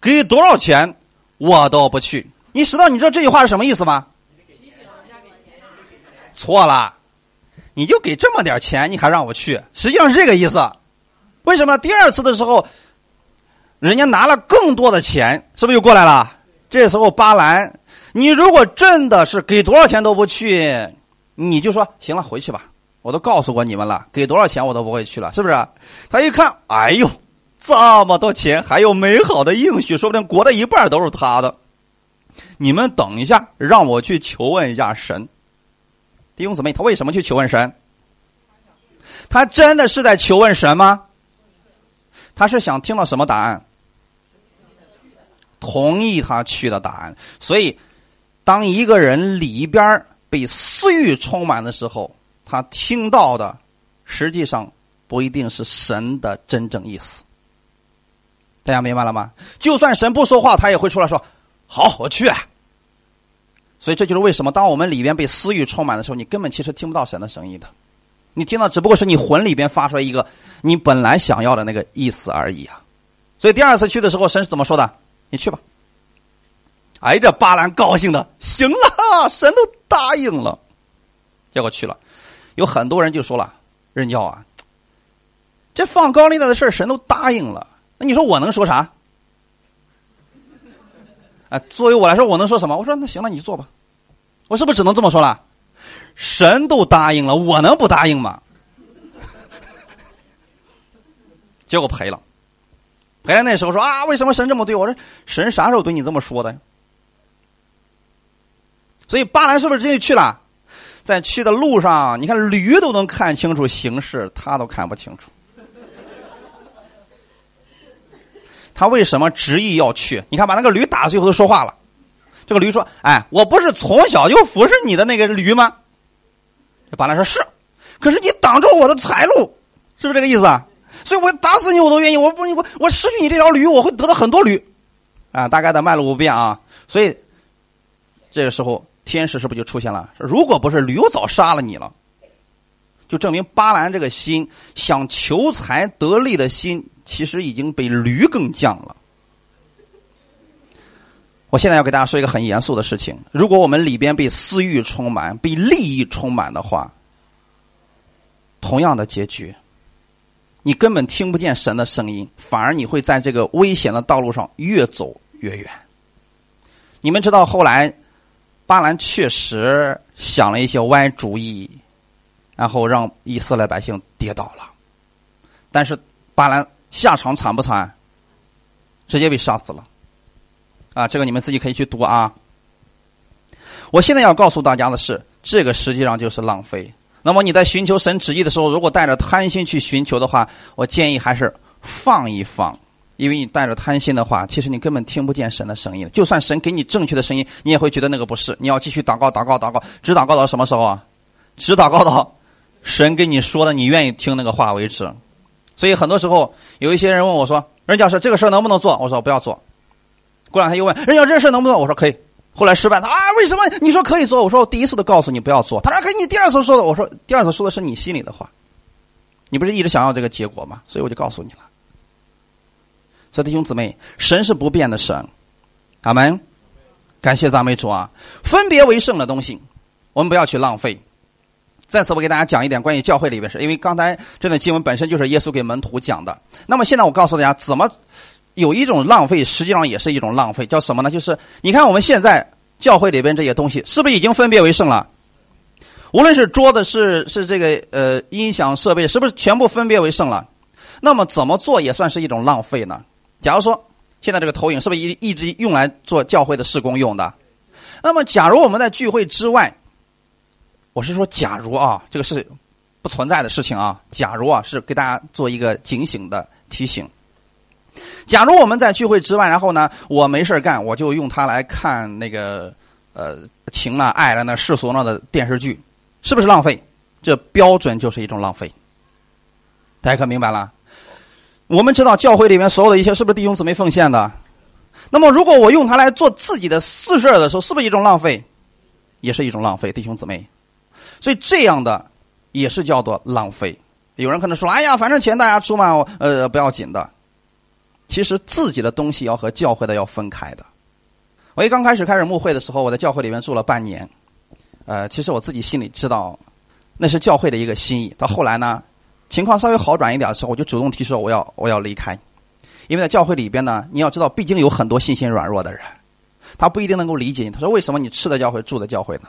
S1: 给多少钱我都不去。”你知道你知道这句话是什么意思吗？错了，你就给这么点钱，你还让我去？实际上是这个意思。为什么第二次的时候，人家拿了更多的钱，是不是又过来了？这时候巴兰，你如果真的是给多少钱都不去。你就说行了，回去吧。我都告诉过你们了，给多少钱我都不会去了，是不是？他一看，哎呦，这么多钱，还有美好的应许，说不定国的一半都是他的。你们等一下，让我去求问一下神。弟兄姊妹，他为什么去求问神？他真的是在求问神吗？他是想听到什么答案？同意他去的答案。所以，当一个人里边被私欲充满的时候，他听到的实际上不一定是神的真正意思。大家明白了吗？就算神不说话，他也会出来说：“好，我去。”所以这就是为什么当我们里边被私欲充满的时候，你根本其实听不到神的声音的。你听到只不过是你魂里边发出来一个你本来想要的那个意思而已啊。所以第二次去的时候，神是怎么说的？你去吧。哎，这巴兰高兴的，行了，神都答应了，结果去了。有很多人就说了，任教啊，这放高利贷的事神都答应了，那你说我能说啥？哎，作为我来说，我能说什么？我说那行了，你做吧。我是不是只能这么说了？神都答应了，我能不答应吗？结果赔了，赔了。那时候说啊，为什么神这么对我？说神啥时候对你这么说的？所以巴兰是不是直接去了？在去的路上，你看驴都能看清楚形势，他都看不清楚。他为什么执意要去？你看，把那个驴打了，最后都说话了。这个驴说：“哎，我不是从小就服侍你的那个驴吗？”巴兰说：“是，可是你挡住我的财路，是不是这个意思啊？所以我打死你我都愿意。我不我我失去你这条驴，我会得到很多驴。啊，大概的脉络不变啊。所以这个时候。”天使是不是就出现了？如果不是驴，我早杀了你了。就证明巴兰这个心想求财得利的心，其实已经被驴更犟了。我现在要给大家说一个很严肃的事情：如果我们里边被私欲充满、被利益充满的话，同样的结局，你根本听不见神的声音，反而你会在这个危险的道路上越走越远。你们知道后来？巴兰确实想了一些歪主意，然后让以色列百姓跌倒了。但是巴兰下场惨不惨？直接被杀死了。啊，这个你们自己可以去读啊。我现在要告诉大家的是，这个实际上就是浪费。那么你在寻求神旨意的时候，如果带着贪心去寻求的话，我建议还是放一放。因为你带着贪心的话，其实你根本听不见神的声音。就算神给你正确的声音，你也会觉得那个不是。你要继续祷告，祷告，祷告，只祷告到什么时候啊？只祷告到神跟你说的，你愿意听那个话为止。所以很多时候，有一些人问我说：“任教师，这个事儿能不能做？”我说：“不要做。”过两天又问：“任教师，这事能不能做？”我说：“可以。”后来失败，他啊，为什么？你说可以做？我说：“我第一次都告诉你不要做。”他说：“可。”你第二次说的，我说：“第二次说的是你心里的话，你不是一直想要这个结果吗？”所以我就告诉你了。所以弟兄姊妹，神是不变的神，阿门。感谢赞美主啊！分别为圣的东西，我们不要去浪费。再次，我给大家讲一点关于教会里边事，因为刚才这段经文本身就是耶稣给门徒讲的。那么现在我告诉大家，怎么有一种浪费，实际上也是一种浪费，叫什么呢？就是你看我们现在教会里边这些东西，是不是已经分别为圣了？无论是桌子，是是这个呃音响设备，是不是全部分别为圣了？那么怎么做也算是一种浪费呢？假如说现在这个投影是不是一一直用来做教会的施工用的？那么，假如我们在聚会之外，我是说，假如啊，这个是不存在的事情啊。假如啊，是给大家做一个警醒的提醒。假如我们在聚会之外，然后呢，我没事干，我就用它来看那个呃情了爱了那世俗了的电视剧，是不是浪费？这标准就是一种浪费。大家可明白了？我们知道教会里面所有的一切是不是弟兄姊妹奉献的？那么如果我用它来做自己的私事的时候，是不是一种浪费？也是一种浪费，弟兄姊妹。所以这样的也是叫做浪费。有人可能说：“哎呀，反正钱大家出嘛，呃，不要紧的。”其实自己的东西要和教会的要分开的。我一刚开始开始募会的时候，我在教会里面住了半年，呃，其实我自己心里知道那是教会的一个心意。到后来呢？情况稍微好转一点的时候，我就主动提出我要我要离开，因为在教会里边呢，你要知道，毕竟有很多信心软弱的人，他不一定能够理解你。他说：“为什么你吃的教会住的教会呢？”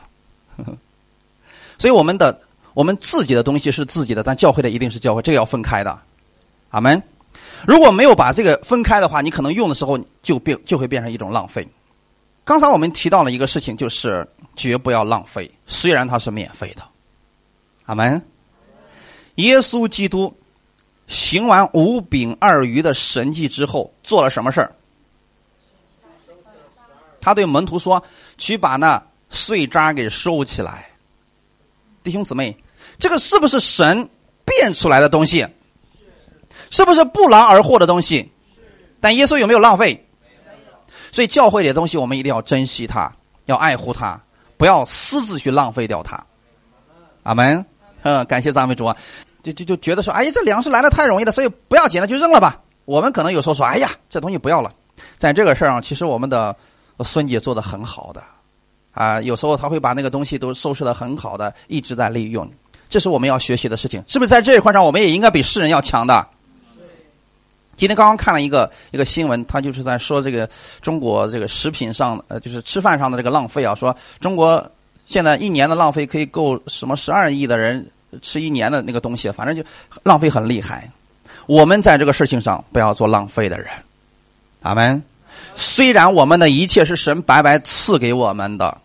S1: 所以我们的我们自己的东西是自己的，但教会的一定是教会，这个要分开的。阿门。如果没有把这个分开的话，你可能用的时候就变就会变成一种浪费。刚才我们提到了一个事情，就是绝不要浪费，虽然它是免费的。阿门。耶稣基督行完五饼二鱼的神迹之后，做了什么事儿？他对门徒说：“去把那碎渣给收起来。”弟兄姊妹，这个是不是神变出来的东西？是不是不劳而获的东西？但耶稣有没有浪费？所以教会里的东西，我们一定要珍惜它，要爱护它，不要私自去浪费掉它。阿门。嗯，感谢赞美主啊！就就就觉得说，哎呀，这粮食来的太容易了，所以不要紧了，就扔了吧。我们可能有时候说，哎呀，这东西不要了。在这个事儿上，其实我们的孙姐做的很好的，啊，有时候她会把那个东西都收拾的很好的，一直在利用。这是我们要学习的事情，是不是？在这一块上，我们也应该比世人要强的。今天刚刚看了一个一个新闻，他就是在说这个中国这个食品上，呃，就是吃饭上的这个浪费啊。说中国现在一年的浪费可以够什么十二亿的人吃一年的那个东西，反正就浪费很厉害。我们在这个事情上不要做浪费的人，阿门。虽然我们的一切是神白白赐给我们的，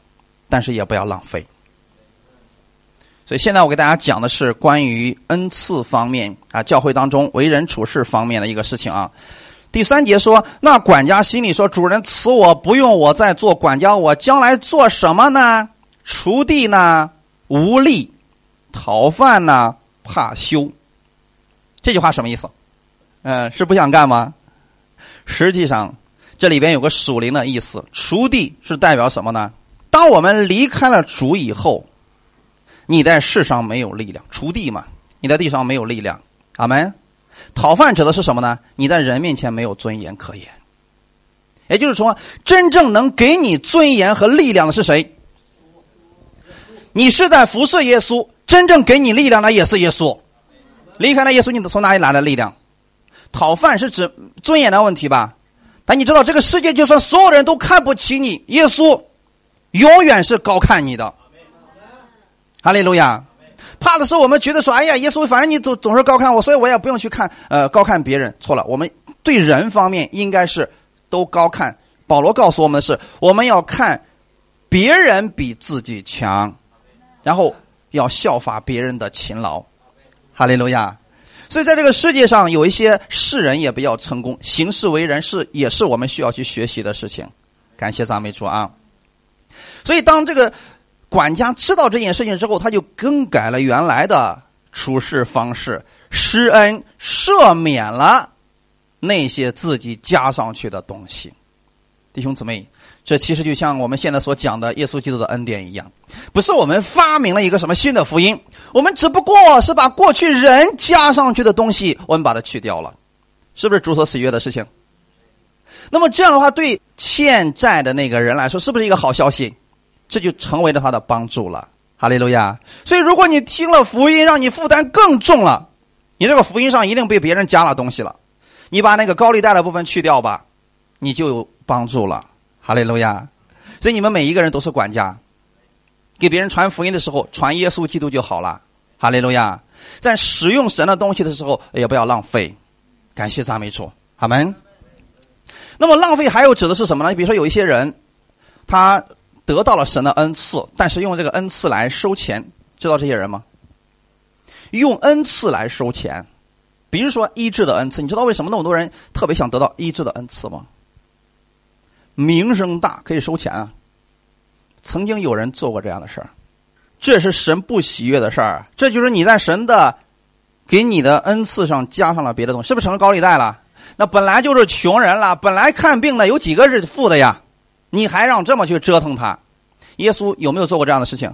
S1: 但是也不要浪费。所以现在我给大家讲的是关于恩赐方面啊，教会当中为人处事方面的一个事情啊。第三节说，那管家心里说：“主人赐我不用我再做管家，我将来做什么呢？锄地呢？无力；讨饭呢？怕羞。”这句话什么意思？嗯，是不想干吗？实际上，这里边有个属灵的意思。锄地是代表什么呢？当我们离开了主以后。你在世上没有力量，锄地嘛，你在地上没有力量。阿门。讨饭指的是什么呢？你在人面前没有尊严可言。也就是说，真正能给你尊严和力量的是谁？你是在服侍耶稣，真正给你力量的也是耶稣。离开了耶稣，你从哪里来的力量？讨饭是指尊严的问题吧？但你知道，这个世界就算所有人都看不起你，耶稣永远是高看你的。哈利路亚！怕的是我们觉得说，哎呀，耶稣，反正你总总是高看我，所以我也不用去看，呃，高看别人。错了，我们对人方面应该是都高看。保罗告诉我们的是，我们要看别人比自己强，然后要效法别人的勤劳。哈利路亚！所以在这个世界上，有一些世人也比较成功，行事为人是也是我们需要去学习的事情。感谢赞美主啊！所以当这个。管家知道这件事情之后，他就更改了原来的处事方式，施恩赦免了那些自己加上去的东西。弟兄姊妹，这其实就像我们现在所讲的耶稣基督的恩典一样，不是我们发明了一个什么新的福音，我们只不过是把过去人加上去的东西，我们把它去掉了，是不是主所喜悦的事情？那么这样的话，对欠债的那个人来说，是不是一个好消息？这就成为了他的帮助了，哈利路亚。所以，如果你听了福音，让你负担更重了，你这个福音上一定被别人加了东西了。你把那个高利贷的部分去掉吧，你就有帮助了，哈利路亚。所以，你们每一个人都是管家，给别人传福音的时候，传耶稣基督就好了，哈利路亚。在使用神的东西的时候，也不要浪费。感谢赞美主，阿门。那么，浪费还有指的是什么呢？比如说，有一些人，他。得到了神的恩赐，但是用这个恩赐来收钱，知道这些人吗？用恩赐来收钱，比如说医治的恩赐，你知道为什么那么多人特别想得到医治的恩赐吗？名声大可以收钱啊！曾经有人做过这样的事儿，这是神不喜悦的事儿。这就是你在神的给你的恩赐上加上了别的东西，是不是成了高利贷了？那本来就是穷人了，本来看病的有几个是富的呀？你还让这么去折腾他？耶稣有没有做过这样的事情？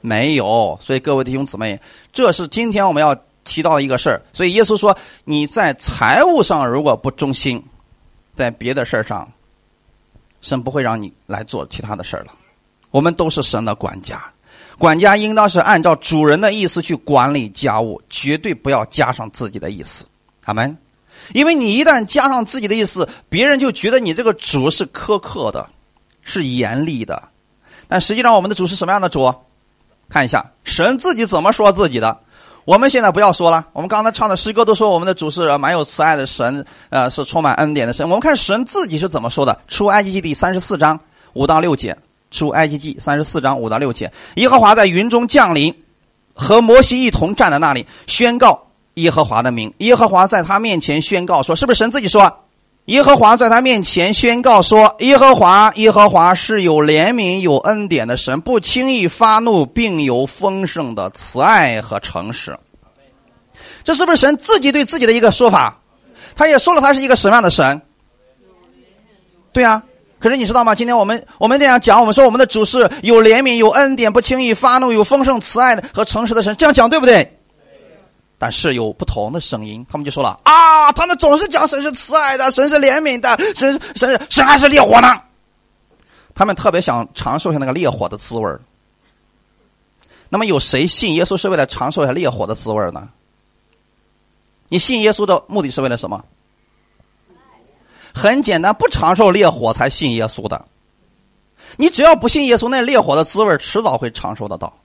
S1: 没有。所以各位弟兄姊妹，这是今天我们要提到的一个事儿。所以耶稣说：“你在财务上如果不忠心，在别的事儿上，神不会让你来做其他的事儿了。我们都是神的管家，管家应当是按照主人的意思去管理家务，绝对不要加上自己的意思。阿门。因为你一旦加上自己的意思，别人就觉得你这个主是苛刻的。”是严厉的，但实际上我们的主是什么样的主？看一下神自己怎么说自己的。我们现在不要说了，我们刚才唱的诗歌都说我们的主是蛮有慈爱的神，呃，是充满恩典的神。我们看神自己是怎么说的？出埃及记第三十四章五到六节。出埃及记三十四章五到六节，耶和华在云中降临，和摩西一同站在那里，宣告耶和华的名。耶和华在他面前宣告说：“是不是神自己说？”耶和华在他面前宣告说：“耶和华，耶和华是有怜悯、有恩典的神，不轻易发怒，并有丰盛的慈爱和诚实。”这是不是神自己对自己的一个说法？他也说了，他是一个什么样的神？对呀，可是你知道吗？今天我们我们这样讲，我们说我们的主是有怜悯、有恩典、不轻易发怒、有丰盛慈爱的和诚实的神，这样讲对不对？但是有不同的声音，他们就说了啊，他们总是讲神是慈爱的，神是怜悯的，神神神还是烈火呢？他们特别想尝受一下那个烈火的滋味那么有谁信耶稣是为了尝受一下烈火的滋味呢？你信耶稣的目的是为了什么？很简单，不尝受烈火才信耶稣的。你只要不信耶稣，那烈火的滋味迟早会尝受得到。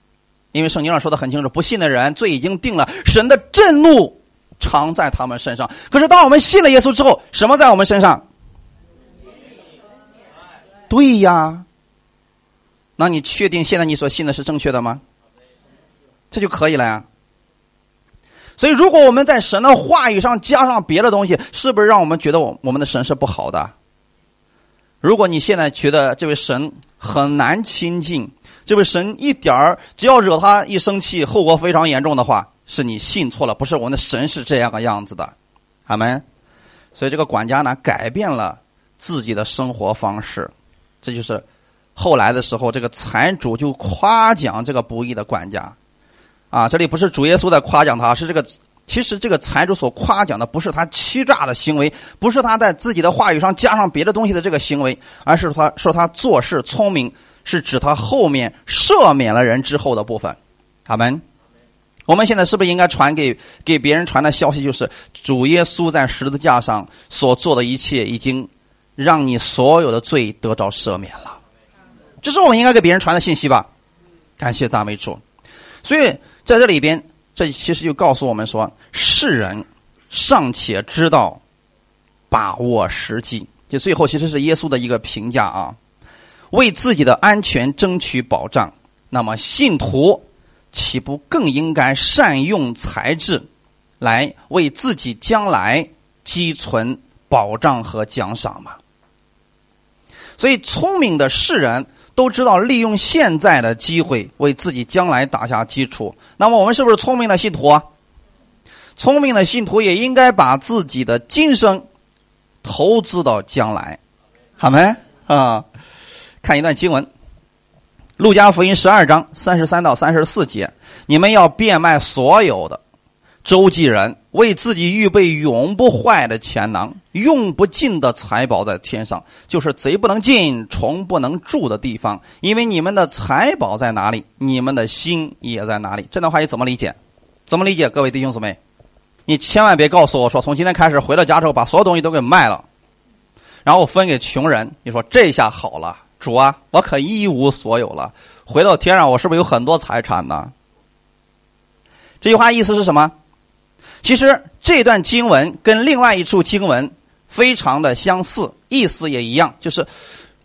S1: 因为圣经上说的很清楚，不信的人罪已经定了，神的震怒常在他们身上。可是当我们信了耶稣之后，什么在我们身上？对呀。那你确定现在你所信的是正确的吗？这就可以了呀。所以，如果我们在神的话语上加上别的东西，是不是让我们觉得我我们的神是不好的？如果你现在觉得这位神很难亲近，这位神一点儿只要惹他一生气，后果非常严重的话，是你信错了，不是我们的神是这样个样子的，阿门。所以这个管家呢，改变了自己的生活方式，这就是后来的时候，这个财主就夸奖这个不义的管家。啊，这里不是主耶稣在夸奖他，是这个。其实这个财主所夸奖的不是他欺诈的行为，不是他在自己的话语上加上别的东西的这个行为，而是他说他做事聪明，是指他后面赦免了人之后的部分。阿门。我们现在是不是应该传给给别人传的消息，就是主耶稣在十字架上所做的一切，已经让你所有的罪得着赦免了？这是我们应该给别人传的信息吧？感谢赞美主。所以。在这里边，这其实就告诉我们说，世人尚且知道把握时机。就最后，其实是耶稣的一个评价啊，为自己的安全争取保障。那么，信徒岂不更应该善用才智，来为自己将来积存保障和奖赏吗？所以，聪明的世人。都知道利用现在的机会为自己将来打下基础。那么我们是不是聪明的信徒啊？聪明的信徒也应该把自己的今生投资到将来，好没啊？看一段经文，《路加福音》十二章三十三到三十四节：你们要变卖所有的。周济人为自己预备永不坏的钱囊，用不尽的财宝在天上，就是贼不能进、虫不能住的地方。因为你们的财宝在哪里，你们的心也在哪里。这段话你怎么理解？怎么理解？各位弟兄姊妹，你千万别告诉我说，从今天开始回到家之后，把所有东西都给卖了，然后分给穷人。你说这下好了，主啊，我可一无所有了。回到天上，我是不是有很多财产呢？这句话意思是什么？其实这段经文跟另外一处经文非常的相似，意思也一样，就是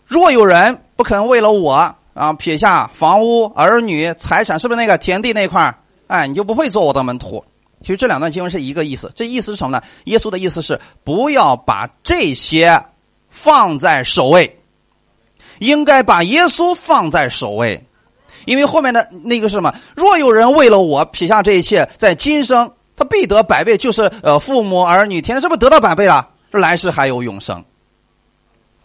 S1: 若有人不肯为了我啊撇下房屋、儿女、财产，是不是那个田地那块哎，你就不会做我的门徒。其实这两段经文是一个意思，这意思是什么呢？耶稣的意思是不要把这些放在首位，应该把耶稣放在首位，因为后面的那个是什么？若有人为了我撇下这一切，在今生。他必得百倍，就是呃，父母儿女，天是不是得到百倍了？来世还有永生。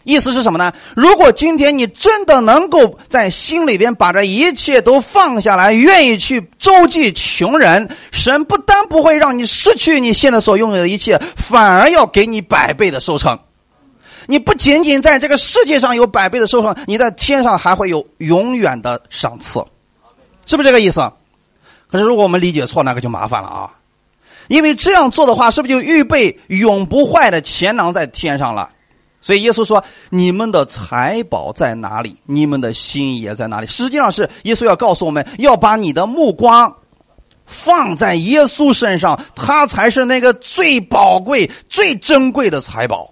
S1: 意思是什么呢？如果今天你真的能够在心里边把这一切都放下来，愿意去周济穷人，神不但不会让你失去你现在所拥有的一切，反而要给你百倍的收成。你不仅仅在这个世界上有百倍的收成，你在天上还会有永远的赏赐，是不是这个意思？可是如果我们理解错，那个就麻烦了啊。因为这样做的话，是不是就预备永不坏的钱囊在天上了？所以耶稣说：“你们的财宝在哪里，你们的心也在哪里。”实际上是耶稣要告诉我们要把你的目光放在耶稣身上，他才是那个最宝贵、最珍贵的财宝。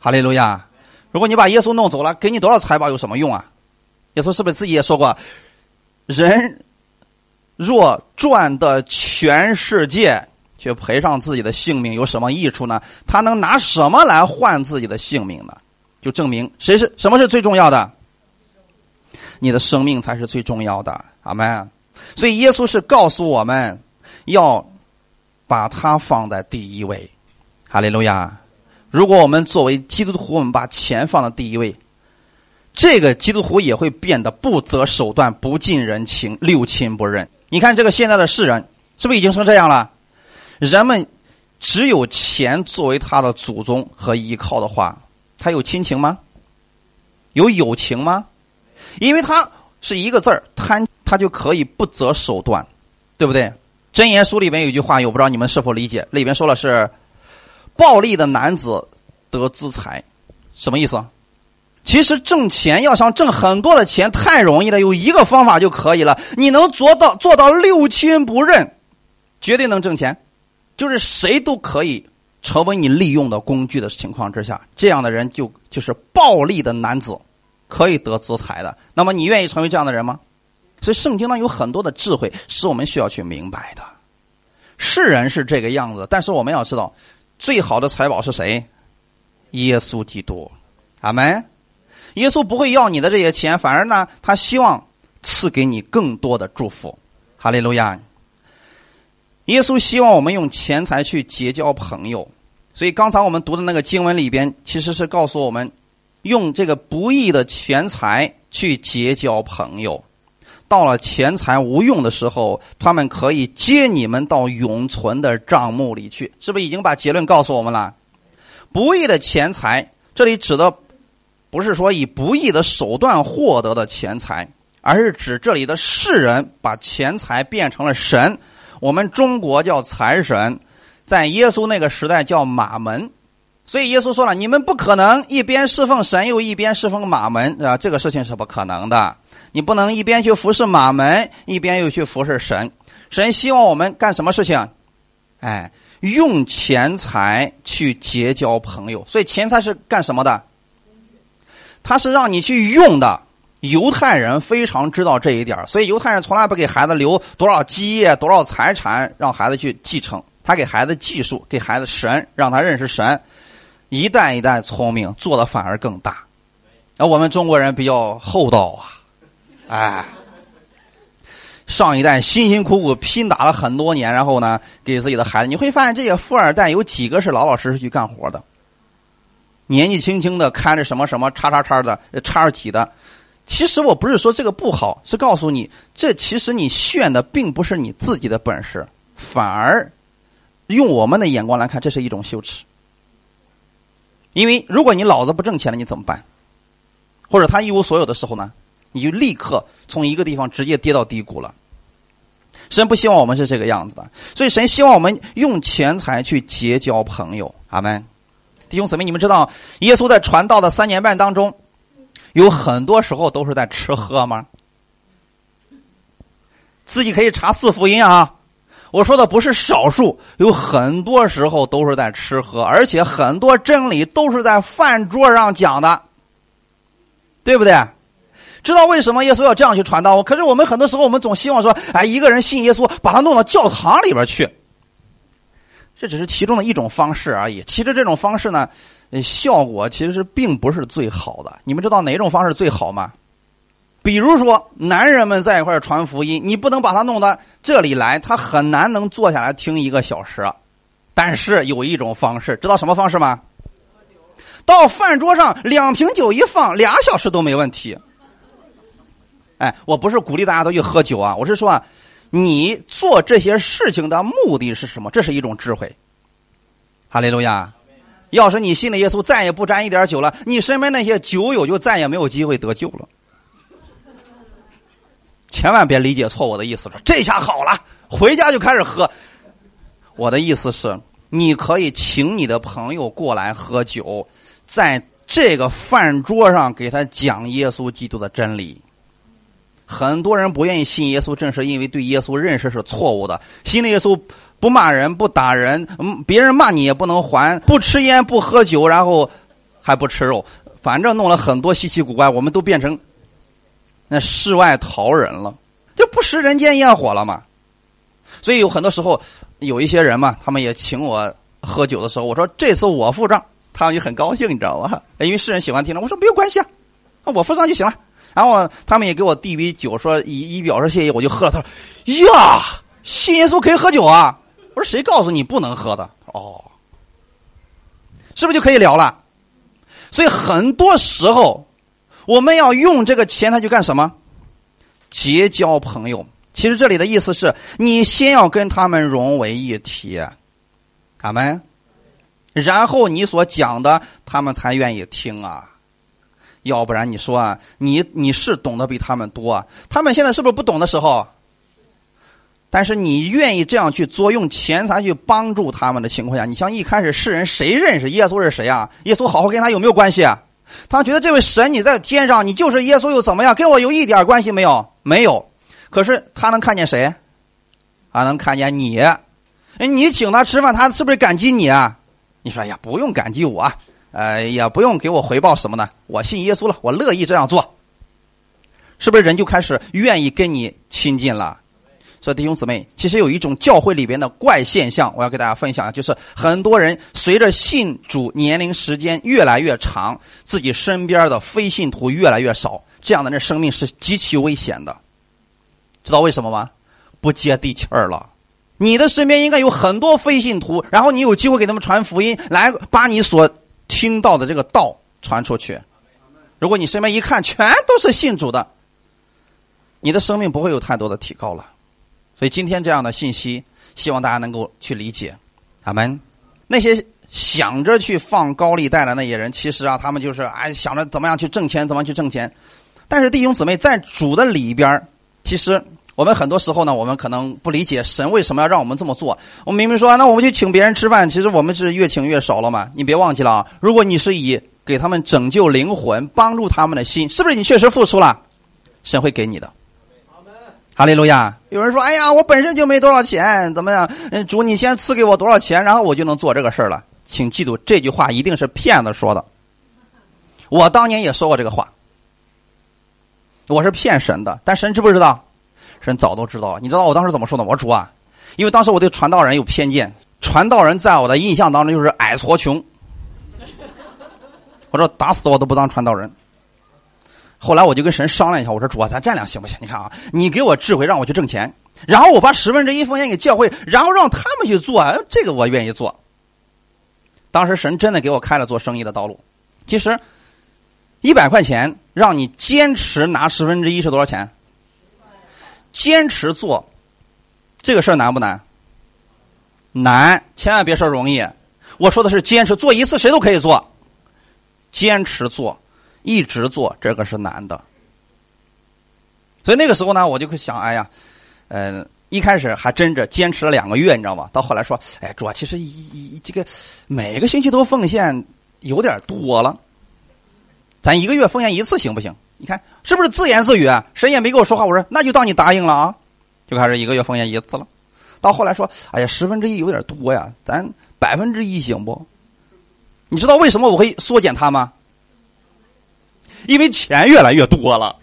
S1: 哈利路亚！如果你把耶稣弄走了，给你多少财宝有什么用啊？耶稣是不是自己也说过：“人。”若赚得全世界，却赔上自己的性命，有什么益处呢？他能拿什么来换自己的性命呢？就证明谁是什么是最重要的？你的生命才是最重要的，阿门。所以耶稣是告诉我们要把它放在第一位，哈利路亚。如果我们作为基督徒，我们把钱放在第一位，这个基督徒也会变得不择手段、不近人情、六亲不认。你看这个现在的世人，是不是已经成这样了？人们只有钱作为他的祖宗和依靠的话，他有亲情吗？有友情吗？因为他是一个字儿贪，他就可以不择手段，对不对？箴言书里面有句话，我不知道你们是否理解，里边说的是：暴力的男子得资财，什么意思？其实挣钱要想挣很多的钱太容易了，有一个方法就可以了。你能做到做到六亲不认，绝对能挣钱。就是谁都可以成为你利用的工具的情况之下，这样的人就就是暴力的男子，可以得资财的。那么你愿意成为这样的人吗？所以圣经呢有很多的智慧是我们需要去明白的。世人是这个样子，但是我们要知道，最好的财宝是谁？耶稣基督，阿门。耶稣不会要你的这些钱，反而呢，他希望赐给你更多的祝福。哈利路亚。耶稣希望我们用钱财去结交朋友，所以刚才我们读的那个经文里边，其实是告诉我们，用这个不义的钱财去结交朋友，到了钱财无用的时候，他们可以接你们到永存的账目里去，是不是已经把结论告诉我们了？不义的钱财，这里指的不是说以不义的手段获得的钱财，而是指这里的世人把钱财变成了神。我们中国叫财神，在耶稣那个时代叫马门，所以耶稣说了：“你们不可能一边侍奉神又一边侍奉马门啊，这个事情是不可能的。你不能一边去服侍马门，一边又去服侍神。神希望我们干什么事情？哎，用钱财去结交朋友。所以钱财是干什么的？他是让你去用的。”犹太人非常知道这一点，所以犹太人从来不给孩子留多少基业、多少财产，让孩子去继承。他给孩子技术，给孩子神，让他认识神，一代一代聪明，做的反而更大。而我们中国人比较厚道啊，哎，上一代辛辛苦苦拼打了很多年，然后呢，给自己的孩子，你会发现这些富二代有几个是老老实实去干活的，年纪轻轻的看着什么什么叉叉叉的叉儿几的。其实我不是说这个不好，是告诉你，这其实你炫的并不是你自己的本事，反而用我们的眼光来看，这是一种羞耻。因为如果你老子不挣钱了，你怎么办？或者他一无所有的时候呢？你就立刻从一个地方直接跌到低谷了。神不希望我们是这个样子的，所以神希望我们用钱财去结交朋友。阿门。弟兄姊妹，你们知道耶稣在传道的三年半当中。有很多时候都是在吃喝吗？自己可以查四福音啊。我说的不是少数，有很多时候都是在吃喝，而且很多真理都是在饭桌上讲的，对不对？知道为什么耶稣要这样去传道？可是我们很多时候，我们总希望说，哎，一个人信耶稣，把他弄到教堂里边去。这只是其中的一种方式而已。其实这种方式呢？效果其实并不是最好的。你们知道哪种方式最好吗？比如说，男人们在一块传福音，你不能把他弄到这里来，他很难能坐下来听一个小时。但是有一种方式，知道什么方式吗？到饭桌上，两瓶酒一放，俩小时都没问题。哎，我不是鼓励大家都去喝酒啊，我是说，啊，你做这些事情的目的是什么？这是一种智慧。哈利路亚。要是你信了耶稣，再也不沾一点酒了，你身边那些酒友就再也没有机会得救了。千万别理解错我的意思，说这下好了，回家就开始喝。我的意思是，你可以请你的朋友过来喝酒，在这个饭桌上给他讲耶稣基督的真理。很多人不愿意信耶稣，正是因为对耶稣认识是错误的。信了耶稣。不骂人，不打人，别人骂你也不能还。不吃烟，不喝酒，然后还不吃肉，反正弄了很多稀奇古怪，我们都变成那世外桃人了，就不食人间烟火了嘛。所以有很多时候，有一些人嘛，他们也请我喝酒的时候，我说这次我付账，他们就很高兴，你知道吧？因为世人喜欢听了，我说没有关系啊，我付账就行了。然后他们也给我递杯酒，说以以表示谢意，我就喝了。他说呀，信耶稣可以喝酒啊。我说谁告诉你不能喝的哦？是不是就可以聊了？所以很多时候，我们要用这个钱财去干什么？结交朋友。其实这里的意思是你先要跟他们融为一体，阿门。然后你所讲的，他们才愿意听啊。要不然你说啊，你你是懂得比他们多，他们现在是不是不懂的时候？但是你愿意这样去做，用钱财去帮助他们的情况下，你像一开始世人谁认识耶稣是谁啊？耶稣好好跟他有没有关系啊？他觉得这位神你在天上，你就是耶稣又怎么样？跟我有一点关系没有？没有。可是他能看见谁？啊能看见你。你请他吃饭，他是不是感激你啊？你说哎呀，不用感激我，呃，也不用给我回报什么呢。我信耶稣了，我乐意这样做。是不是人就开始愿意跟你亲近了？所以弟兄姊妹，其实有一种教会里边的怪现象，我要给大家分享，就是很多人随着信主年龄时间越来越长，自己身边的非信徒越来越少，这样的人生命是极其危险的。知道为什么吗？不接地气儿了。你的身边应该有很多非信徒，然后你有机会给他们传福音，来把你所听到的这个道传出去。如果你身边一看全都是信主的，你的生命不会有太多的提高了。所以今天这样的信息，希望大家能够去理解。阿门。那些想着去放高利贷的那些人，其实啊，他们就是哎想着怎么样去挣钱，怎么去挣钱。但是弟兄姊妹，在主的里边，其实我们很多时候呢，我们可能不理解神为什么要让我们这么做。我明明说，那我们去请别人吃饭，其实我们是越请越少了嘛。你别忘记了啊，如果你是以给他们拯救灵魂、帮助他们的心，是不是你确实付出了，神会给你的。哈利路亚！有人说：“哎呀，我本身就没多少钱，怎么样？嗯，主，你先赐给我多少钱，然后我就能做这个事儿了。”请记住，这句话一定是骗子说的。我当年也说过这个话，我是骗神的，但神知不知道？神早都知道了。你知道我当时怎么说的？我说主啊，因为当时我对传道人有偏见，传道人在我的印象当中就是矮矬穷。我说打死我都不当传道人。后来我就跟神商量一下，我说主啊，咱这样行不行？你看啊，你给我智慧，让我去挣钱，然后我把十分之一奉献给教会，然后让他们去做，这个我愿意做。当时神真的给我开了做生意的道路。其实一百块钱让你坚持拿十分之一是多少钱？坚持做这个事儿难不难？难，千万别说容易。我说的是坚持做一次，谁都可以做，坚持做。一直做这个是难的，所以那个时候呢，我就会想，哎呀，嗯，一开始还真着坚持了两个月，你知道吗？到后来说，哎，主啊，其实一一这个每个星期都奉献有点多了，咱一个月奉献一次行不行？你看是不是自言自语？神也没跟我说话，我说那就当你答应了啊，就开始一个月奉献一次了。到后来说，哎呀，十分之一有点多呀，咱百分之一行不？你知道为什么我会缩减它吗？因为钱越来越多了，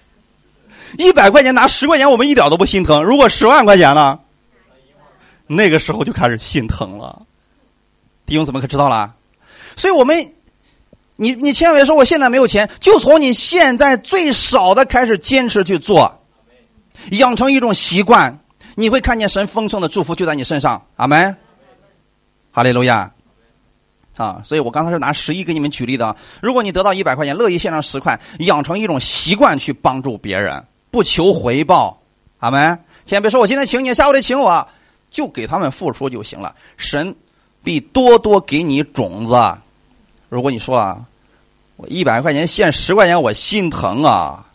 S1: 一百块钱拿十块钱，我们一点都不心疼。如果十万块钱呢？那个时候就开始心疼了。弟兄怎么可知道了？所以我们，你你千万别说我现在没有钱，就从你现在最少的开始坚持去做，养成一种习惯，你会看见神丰盛的祝福就在你身上。阿门。哈利路亚。啊，所以我刚才是拿十亿给你们举例的。如果你得到一百块钱，乐意献上十块，养成一种习惯去帮助别人，不求回报，好没？千万别说我今天请你，下午得请我，就给他们付出就行了。神必多多给你种子。如果你说啊，我一百块钱献十块钱，我心疼啊。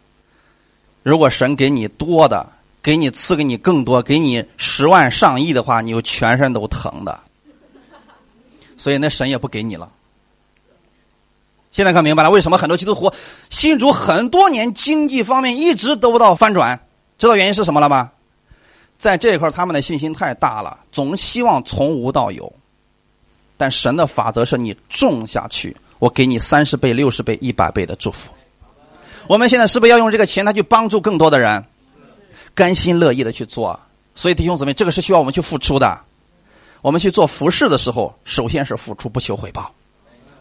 S1: 如果神给你多的，给你赐给你更多，给你十万上亿的话，你就全身都疼的。所以那神也不给你了。现在看明白了，为什么很多基督徒信主很多年，经济方面一直得不到翻转？知道原因是什么了吗？在这一块他们的信心太大了，总希望从无到有。但神的法则是你种下去，我给你三十倍、六十倍、一百倍的祝福。我们现在是不是要用这个钱，他去帮助更多的人，甘心乐意的去做？所以弟兄姊妹，这个是需要我们去付出的。我们去做服饰的时候，首先是付出，不求回报。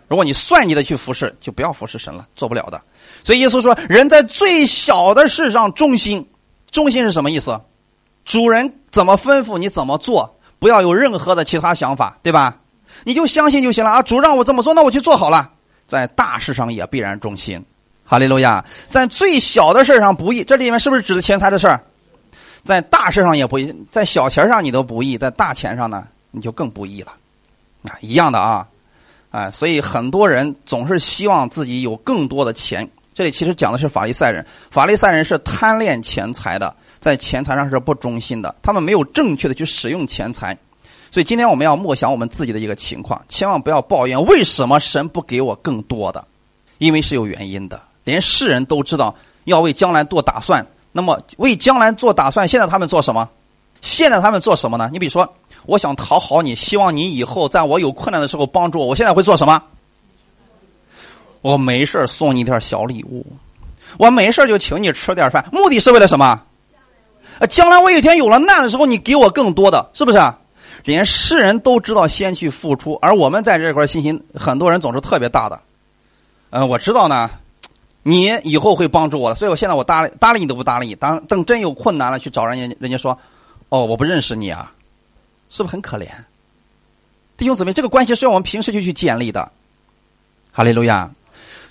S1: 如果你算计的去服侍，就不要服侍神了，做不了的。所以耶稣说：“人在最小的事上忠心，忠心是什么意思？主人怎么吩咐你怎么做，不要有任何的其他想法，对吧？你就相信就行了啊！主让我这么做，那我去做好了。在大事上也必然忠心，哈利路亚！在最小的事上不义，这里面是不是指的钱财的事儿？在大事上也不义，在小钱上你都不义，在大钱上呢，你就更不义了。啊，一样的啊，啊，所以很多人总是希望自己有更多的钱。这里其实讲的是法利赛人，法利赛人是贪恋钱财的，在钱财上是不忠心的，他们没有正确的去使用钱财。所以今天我们要默想我们自己的一个情况，千万不要抱怨为什么神不给我更多的，因为是有原因的。连世人都知道要为将来做打算，那么为将来做打算，现在他们做什么？现在他们做什么呢？你比如说，我想讨好你，希望你以后在我有困难的时候帮助我，我现在会做什么？我没事送你点小礼物，我没事就请你吃点饭，目的是为了什么？将来我有一天有了难的时候，你给我更多的，是不是？连世人都知道先去付出，而我们在这块信心，很多人总是特别大的。嗯，我知道呢，你以后会帮助我的，所以我现在我搭理搭理你都不搭理你。当等真有困难了，去找人家，人家说：“哦，我不认识你啊，是不是很可怜？”弟兄姊妹，这个关系是要我们平时就去建立的。哈利路亚，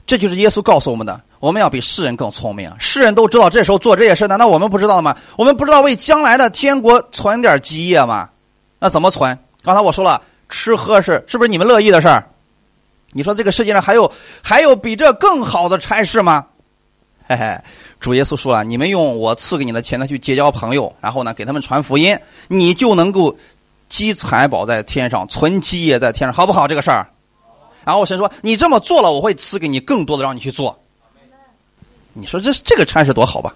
S1: 这就是耶稣告诉我们的。我们要比世人更聪明。世人都知道这时候做这些事，难道我们不知道吗？我们不知道为将来的天国存点基业吗？那怎么存？刚才我说了，吃喝是是不是你们乐意的事儿？你说这个世界上还有还有比这更好的差事吗？嘿嘿，主耶稣说了，你们用我赐给你的钱呢去结交朋友，然后呢给他们传福音，你就能够积财宝在天上，存基业在天上，好不好？这个事儿。然后神说，你这么做了，我会赐给你更多的，让你去做。你说这这个差事多好吧？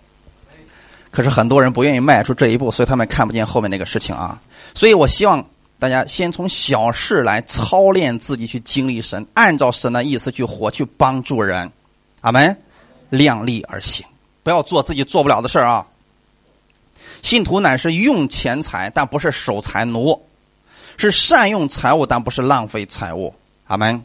S1: 可是很多人不愿意迈出这一步，所以他们看不见后面那个事情啊。所以我希望大家先从小事来操练自己，去经历神，按照神的意思去活，去帮助人。阿门，量力而行，不要做自己做不了的事儿啊。信徒乃是用钱财，但不是守财奴，是善用财物，但不是浪费财物。阿门。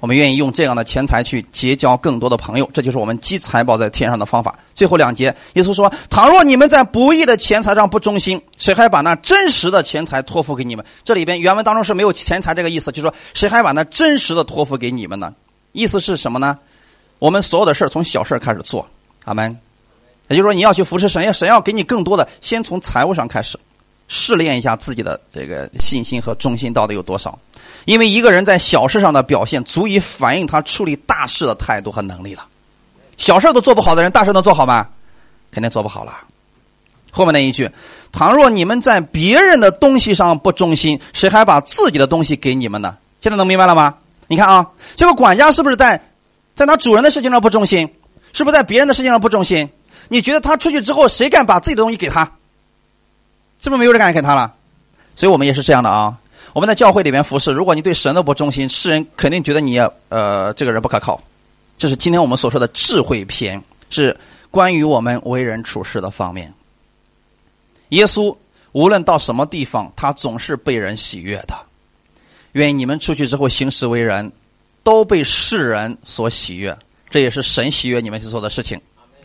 S1: 我们愿意用这样的钱财去结交更多的朋友，这就是我们积财宝在天上的方法。最后两节，耶稣说：“倘若你们在不义的钱财上不忠心，谁还把那真实的钱财托付给你们？”这里边原文当中是没有钱财这个意思，就说谁还把那真实的托付给你们呢？意思是什么呢？我们所有的事从小事开始做，阿门。也就是说，你要去扶持神，要神要给你更多的，先从财务上开始试炼一下自己的这个信心和忠心到底有多少。因为一个人在小事上的表现，足以反映他处理大事的态度和能力了。小事都做不好的人，大事能做好吗？肯定做不好了。后面那一句：“倘若你们在别人的东西上不忠心，谁还把自己的东西给你们呢？”现在能明白了吗？你看啊，这个管家是不是在在他主人的事情上不忠心？是不是在别人的事情上不忠心？你觉得他出去之后，谁敢把自己的东西给他？是不是没有人敢给他了？所以我们也是这样的啊。我们在教会里面服侍，如果你对神都不忠心，世人肯定觉得你呃这个人不可靠。这是今天我们所说的智慧篇，是关于我们为人处事的方面。耶稣无论到什么地方，他总是被人喜悦的。愿你们出去之后行事为人，都被世人所喜悦。这也是神喜悦你们去做的事情。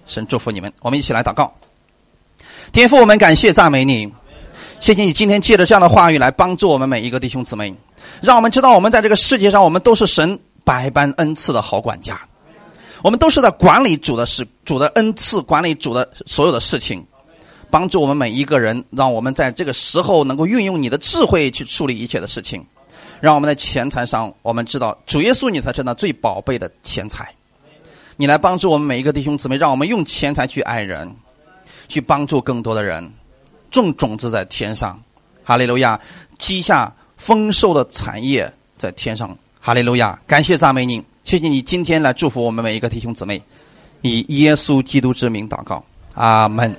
S1: 神祝福你们，我们一起来祷告。天父，我们感谢赞美你。谢谢你今天借着这样的话语来帮助我们每一个弟兄姊妹，让我们知道我们在这个世界上，我们都是神百般恩赐的好管家，我们都是在管理主的事、主的恩赐、管理主的所有的事情，帮助我们每一个人，让我们在这个时候能够运用你的智慧去处理一切的事情，让我们在钱财上，我们知道主耶稣你才是那最宝贝的钱财，你来帮助我们每一个弟兄姊妹，让我们用钱财去爱人，去帮助更多的人。种种子在天上，哈利路亚！积下丰收的产业在天上，哈利路亚！感谢赞美你，谢谢你今天来祝福我们每一个弟兄姊妹，以耶稣基督之名祷告，阿门。